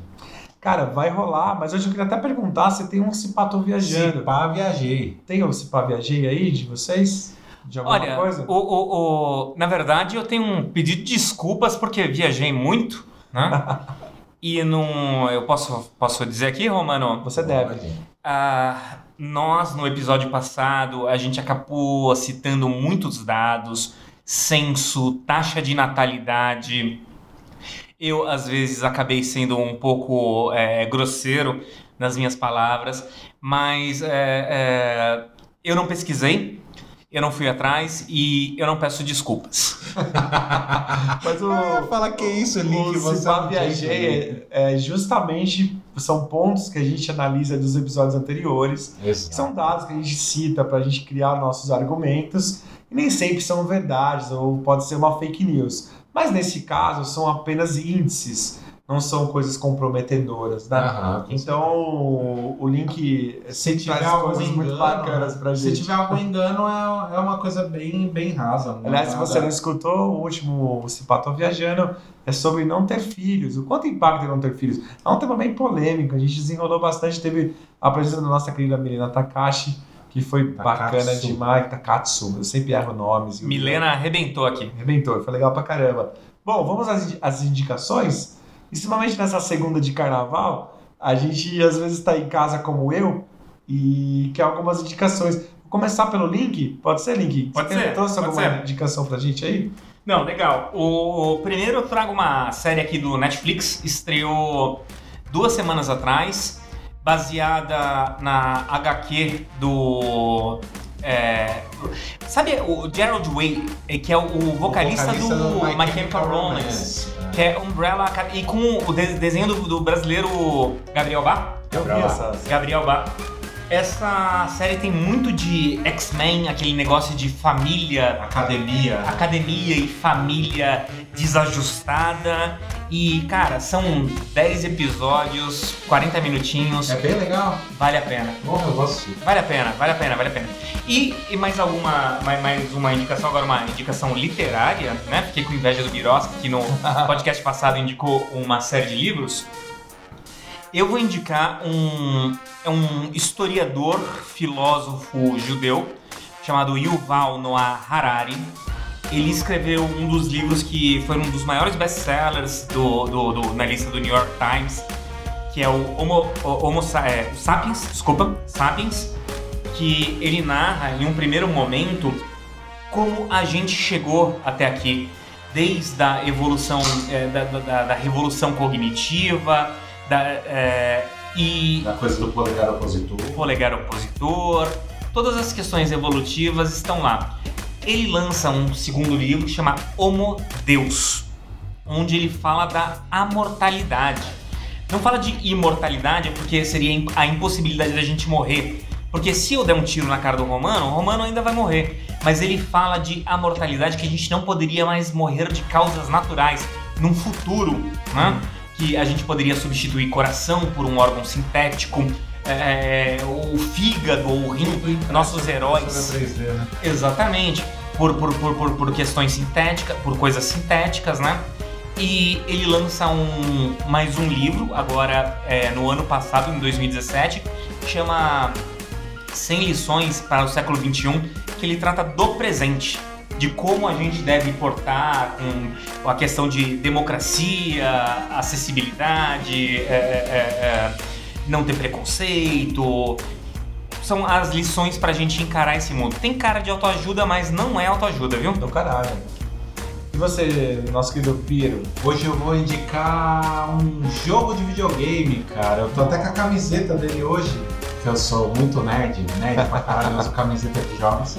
Cara, vai rolar, mas hoje eu queria até perguntar se tem um Cipato viajando. Se pá, viajei. Tem um Cipá Viajei aí de vocês? De alguma Olha, coisa? o, o, o- na verdade eu tenho um pedido de desculpas porque viajei muito, né? e não. Eu posso, posso dizer aqui, Romano? Você deve. Ah, nós, no episódio passado, a gente acabou citando muitos dados, censo, taxa de natalidade. Eu, às vezes, acabei sendo um pouco é, grosseiro nas minhas palavras, mas é, é, eu não pesquisei, eu não fui atrás e eu não peço desculpas. Mas o, Ah, fala que isso, Link, o você tinha Viajei é, é justamente são pontos que a gente analisa dos episódios anteriores. Exato. São dados que a gente cita para a gente criar nossos argumentos e nem sempre são verdades ou pode ser uma fake news. Mas nesse caso são apenas índices, não são coisas comprometedoras, né? Aham. Então o o link Se sempre traz coisas muito engano, bacanas pra Se gente. tiver algum engano, é, é uma coisa bem, bem rasa. é Aliás, se nada- você não escutou, o último Cipato Viajando é sobre não ter filhos. O quanto impacta não ter filhos? É um tema bem polêmico. A gente desenrolou bastante. Teve a presença da nossa querida Milena Takashi, que foi Takatsu. bacana demais. Takatsu, eu sempre erro nomes. Milena arrebentou aqui. Arrebentou, foi legal pra caramba. Bom, vamos às, às indicações. Principalmente nessa segunda de carnaval, a gente às vezes está em casa como eu e quer algumas indicações. Vou começar pelo link? Pode ser, Link? Pode Você tem- ser, trouxe alguma ser. indicação pra gente aí? Não, legal. O- primeiro eu trago uma série aqui do Netflix, estreou duas semanas atrás, baseada na HQ do. é, sabe o Gerald Way, eh, que é o, o vocalista, do, My Chemical Romance, que é Umbrella Academy, e com o de- desenho do, do brasileiro Gabriel Bá. Gabriel. Gabriel Bá. Essa série tem muito de X-Men, aquele negócio de família Academia. academia e família desajustada. E, cara, são 10 episódios, 40 minutinhos, É bem legal. vale a pena. Porra, eu assistir. Vale a pena, vale a pena, vale a pena. E, e mais alguma, mais, mais uma indicação, agora uma indicação literária, né? Fiquei com inveja do Birosca, que no podcast passado indicou uma série de livros. Eu vou indicar um, é um historiador, filósofo judeu, chamado Yuval Noah Harari. Ele escreveu um dos livros que foi um dos maiores best-sellers do, do- do- na lista do New York Times, que é o Homo, o- Homo é, Sapiens, desculpa, Sapiens, que ele narra em um primeiro momento como a gente chegou até aqui, desde a evolução, é, da, da- da revolução cognitiva, da, é, e Da coisa do polegar opositor. polegar opositor, todas as questões evolutivas estão lá. Ele lança um segundo livro que chama Homo Deus, onde ele fala da amortalidade. Não fala de imortalidade porque seria a impossibilidade da gente morrer. Porque se eu der um tiro na cara do Romano, o Romano ainda vai morrer. Mas ele fala de amortalidade que a gente não poderia mais morrer de causas naturais num futuro, né? Que a gente poderia substituir coração por um órgão sintético, é, o fígado ou o rim, nossos heróis. 3D, né? Exatamente. Por, por, por, por, por questões sintéticas, por coisas sintéticas, né? E ele lança um, mais um livro, agora é, no ano passado, em 2017, chama 100 lições para o século XXI, que ele trata do presente, de como a gente deve portar com a questão de democracia, acessibilidade, é, é, é, não ter preconceito. São as lições pra gente encarar esse mundo. Tem cara de autoajuda, mas não é autoajuda, viu? Do caralho. E você, nosso querido Piro? Hoje eu vou indicar um jogo de videogame, cara. Eu tô até com a camiseta dele hoje, que eu sou muito nerd, nerd pra caralho, eu uso camiseta de jogos.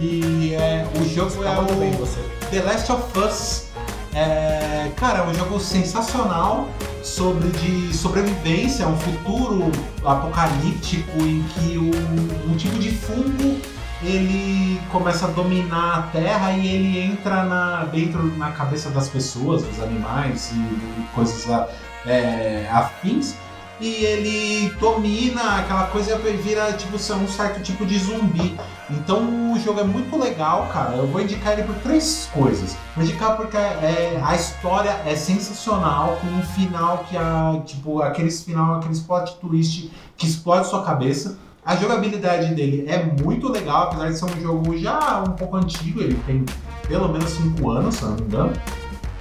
E é, o jogo Tá é o bem você. The Last of Us. É, cara, é um jogo sensacional sobre de sobrevivência, um futuro apocalíptico em que um, um tipo de fungo ele começa a dominar a Terra e ele entra na, dentro na cabeça das pessoas, dos animais e, coisas é, afins. E ele domina aquela coisa e vira tipo um certo tipo de zumbi. Então o jogo é muito legal, cara. Eu vou indicar ele por três coisas. Vou indicar porque é, a história é sensacional, com um final que a. Tipo, aqueles final, aqueles plot twist que explode sua cabeça. A jogabilidade dele é muito legal, apesar de ser um jogo já um pouco antigo, ele tem pelo menos 5 anos, se não me engano.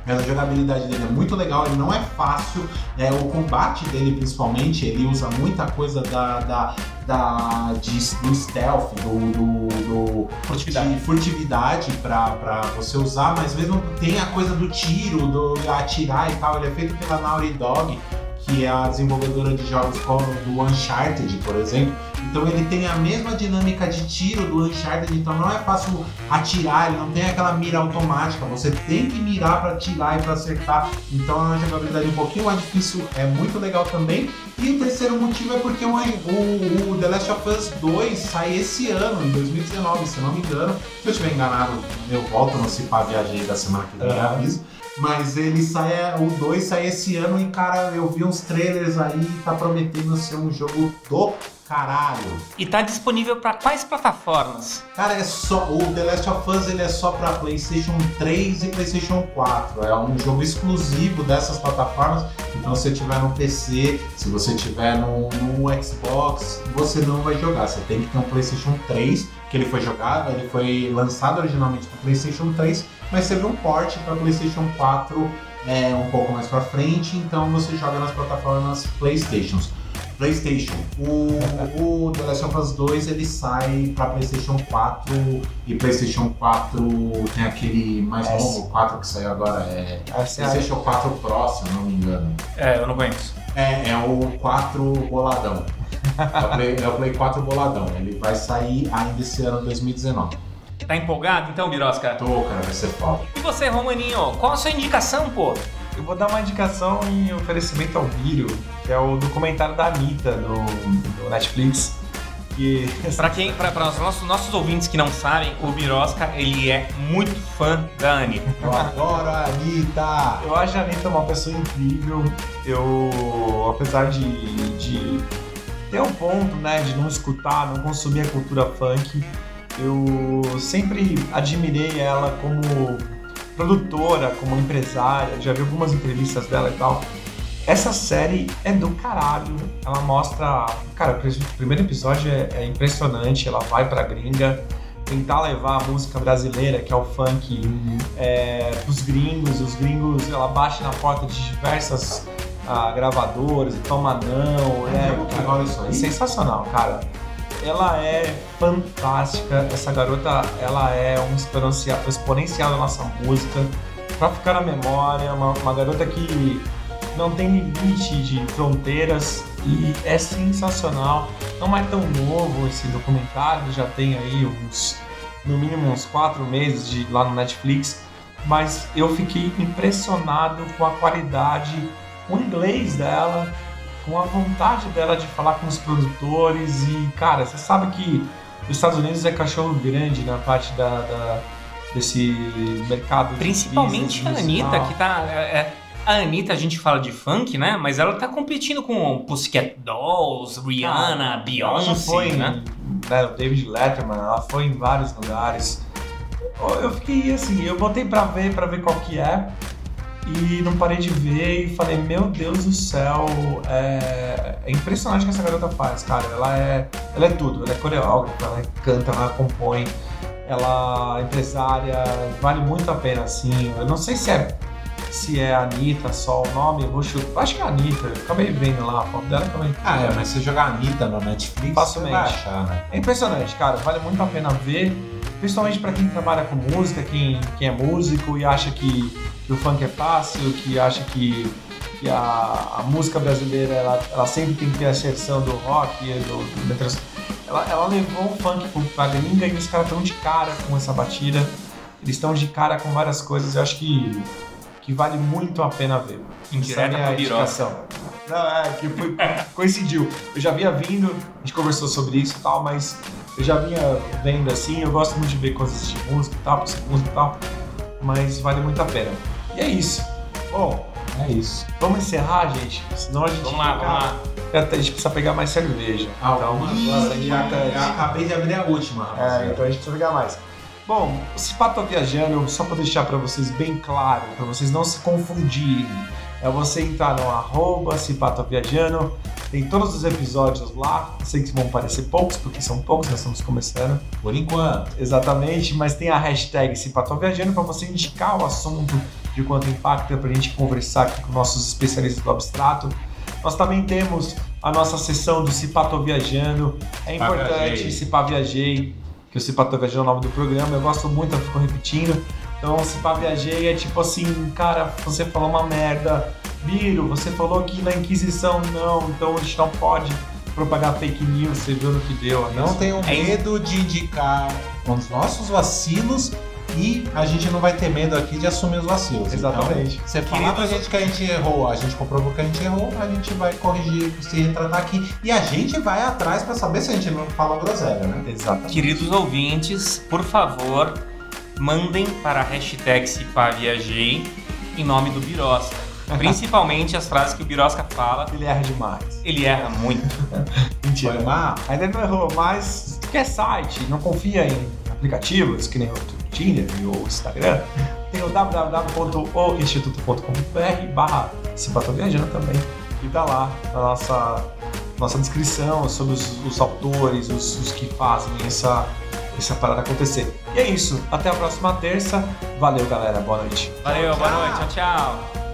Mas a jogabilidade dele é muito legal, ele não é fácil. É, o combate dele, principalmente, ele usa muita coisa da, da, da, de- do stealth, do, do, do Furtividade. de furtividade pra você usar, mas mesmo tem a coisa do tiro, do atirar e tal. Ele é feito pela Naughty Dog, que é a desenvolvedora de jogos como do Uncharted, por exemplo. Então ele tem a mesma dinâmica de tiro do Uncharted, então não é fácil atirar, ele não tem aquela mira automática, você tem que mirar para atirar e para acertar. Então é uma jogabilidade um pouquinho mais difícil, é muito legal também. E o terceiro motivo é porque o, o- o The Last of Us 2 sai esse ano, em 2019, se eu não me engano. Se eu estiver enganado, eu volto no Cipá Viajei da semana que vem, Aham. aviso. Mas ele sai, o 2 sai esse ano e, cara, eu vi uns trailers aí tá prometendo ser um jogo do caralho. E tá disponível para quais plataformas? Cara, é só. O The Last of Us ele é só pra PlayStation 3 e PlayStation 4. É um jogo exclusivo dessas plataformas. Então, se você tiver no PC, se você tiver no, no Xbox, você não vai jogar. Você tem que ter um PlayStation 3, que ele foi jogado, ele foi lançado originalmente para PlayStation 3, mas teve um port para PlayStation 4 é, um pouco mais pra frente. Então, você joga nas plataformas PlayStations. PlayStation. O, o The Last of Us 2 ele sai pra PlayStation 4 e PlayStation 4 tem aquele mais S. novo, o 4 que saiu agora, é é PlayStation 4 Pro, se eu não me engano. É, eu não conheço. É, é o 4 boladão. É o, Play, é o Play 4 boladão. Ele vai sair ainda esse ano 2019. Tá empolgado então, Birosca? Tô, cara, vai ser foda. E você, Romaninho, qual a sua indicação, pô? Eu vou dar uma indicação em oferecimento ao Vírio, que é o documentário da Anitta do, do Netflix. Que Pra quem, pra, pra os nossos, nossos ouvintes que não sabem, o Birosca, ele é muito fã da Anitta. Eu adoro a Anitta! eu acho a Anitta uma pessoa incrível. Eu, apesar de, de ter um ponto, né, de não escutar, não consumir a cultura funk, eu sempre admirei ela como produtora, como empresária. Já vi algumas entrevistas dela e tal. Essa série é do caralho. Ela mostra. Cara, o primeiro episódio é, é impressionante. Ela vai pra gringa tentar levar a música brasileira, que é o funk, é, pros gringos. Os gringos, ela bate na porta de diversas ah, gravadoras e toma não. É, É, que rola isso é aí? sensacional, cara. Ela é fantástica. Essa garota, ela é um exponencial, exponencial da nossa música. Pra ficar na memória, uma, uma garota que não tem limite de fronteiras e é sensacional. Não é tão novo esse documentário, já tem aí uns, no mínimo uns quatro meses de, lá no Netflix, mas eu fiquei impressionado com a qualidade, com o inglês dela, com a vontade dela de falar com os produtores e, cara, você sabe que os Estados Unidos é cachorro grande na parte da, da- desse mercado de Principalmente a business Anitta, musical. que tá. é, é, A Anitta, a gente fala de funk, né? Mas ela tá competindo com Pussycat Dolls, Rihanna, já Beyoncé, foi né? né, o David Letterman, ela foi em vários lugares. Eu fiquei assim, eu botei pra ver, pra ver qual que é. E não parei de ver e falei, meu Deus do céu, é, é impressionante o que essa garota faz, cara. Ela é, ela é tudo, ela é coreógrafa, ela canta, ela compõe, ela é empresária, vale muito a pena, assim. Eu não sei se é se é Anitta só o nome, eu vou chutar. Acho que é Anitta, eu acabei vendo lá a foto dela também. Ah, é, mas se jogar Anitta no Netflix, Facilmente. você vai achar, né? É impressionante, cara. Vale muito a pena ver. Principalmente pra quem trabalha com música, quem, quem é músico e acha que, o funk é fácil, que acha que, que a, a música brasileira ela, ela sempre tem que ter a exceção do rock, do, do ela, ela levou o funk pro- pra gringa e os caras estão de cara com essa batida. Eles estão de cara com várias coisas. Eu acho que, que vale muito a pena ver. Indireta Essa é a minha indicação. Não, é, que foi, coincidiu. Eu já vinha vindo, a gente conversou sobre isso e tal, mas eu já vinha vendo assim, eu gosto muito de ver coisas de música e tal, música e tal, mas vale muito a pena. E é isso. Bom, É isso. vamos encerrar, gente, senão a gente Vamos lá, fica- vamos lá. a gente precisa pegar mais cerveja. Ah, então, agora, é importante. acabei de abrir a última, É, então a gente precisa pegar mais. Bom, o Cipato Viajando, só para deixar para vocês bem claro, para vocês não se confundirem, é você entrar no arroba Cipato Viajando, tem todos os episódios lá, sei que vão parecer poucos, porque são poucos, nós estamos começando, Por enquanto. exatamente, mas tem a hashtag Cipato Viajando para você indicar o assunto de quanto impacta, para a gente conversar aqui com nossos especialistas do abstrato. Nós também temos a nossa sessão do Cipato Viajando, é Cipá importante. Cipá Viajei, que Cipá Tô Viajando é o nome do programa, eu gosto muito, eu fico repetindo. Então, Cipá Viajei é tipo assim, cara, você falou uma merda, Biro, você falou que na Inquisição não, então a gente não pode propagar fake news, você viu no que deu. Não tenham É medo de indicar os nossos vacilos e a gente não vai ter medo aqui de assumir os vacilos. Exatamente. Então, você falar pra gente que a gente errou, a gente comprovou que a gente errou, a gente vai corrigir, se retratar aqui. E a gente vai atrás pra saber se a gente não fala groselha, né? Exatamente. Queridos ouvintes, por favor, mandem para a hashtag CipaViajei em nome do Birosca. Principalmente as frases que o Birosca fala, Ele erra demais. ele erra muito. Mentira. Foi mal. Ainda não errou, mas quer site, não confia em aplicativos que nem o Tinder e o Instagram, tem o www.oinstituto.com.br barra Viajando também. E tá lá a nossa, nossa descrição sobre os, os autores, os, os que fazem essa, essa parada acontecer. E é isso. Até a próxima terça. Valeu, galera. Boa noite. Valeu, boa noite, tchau, tchau.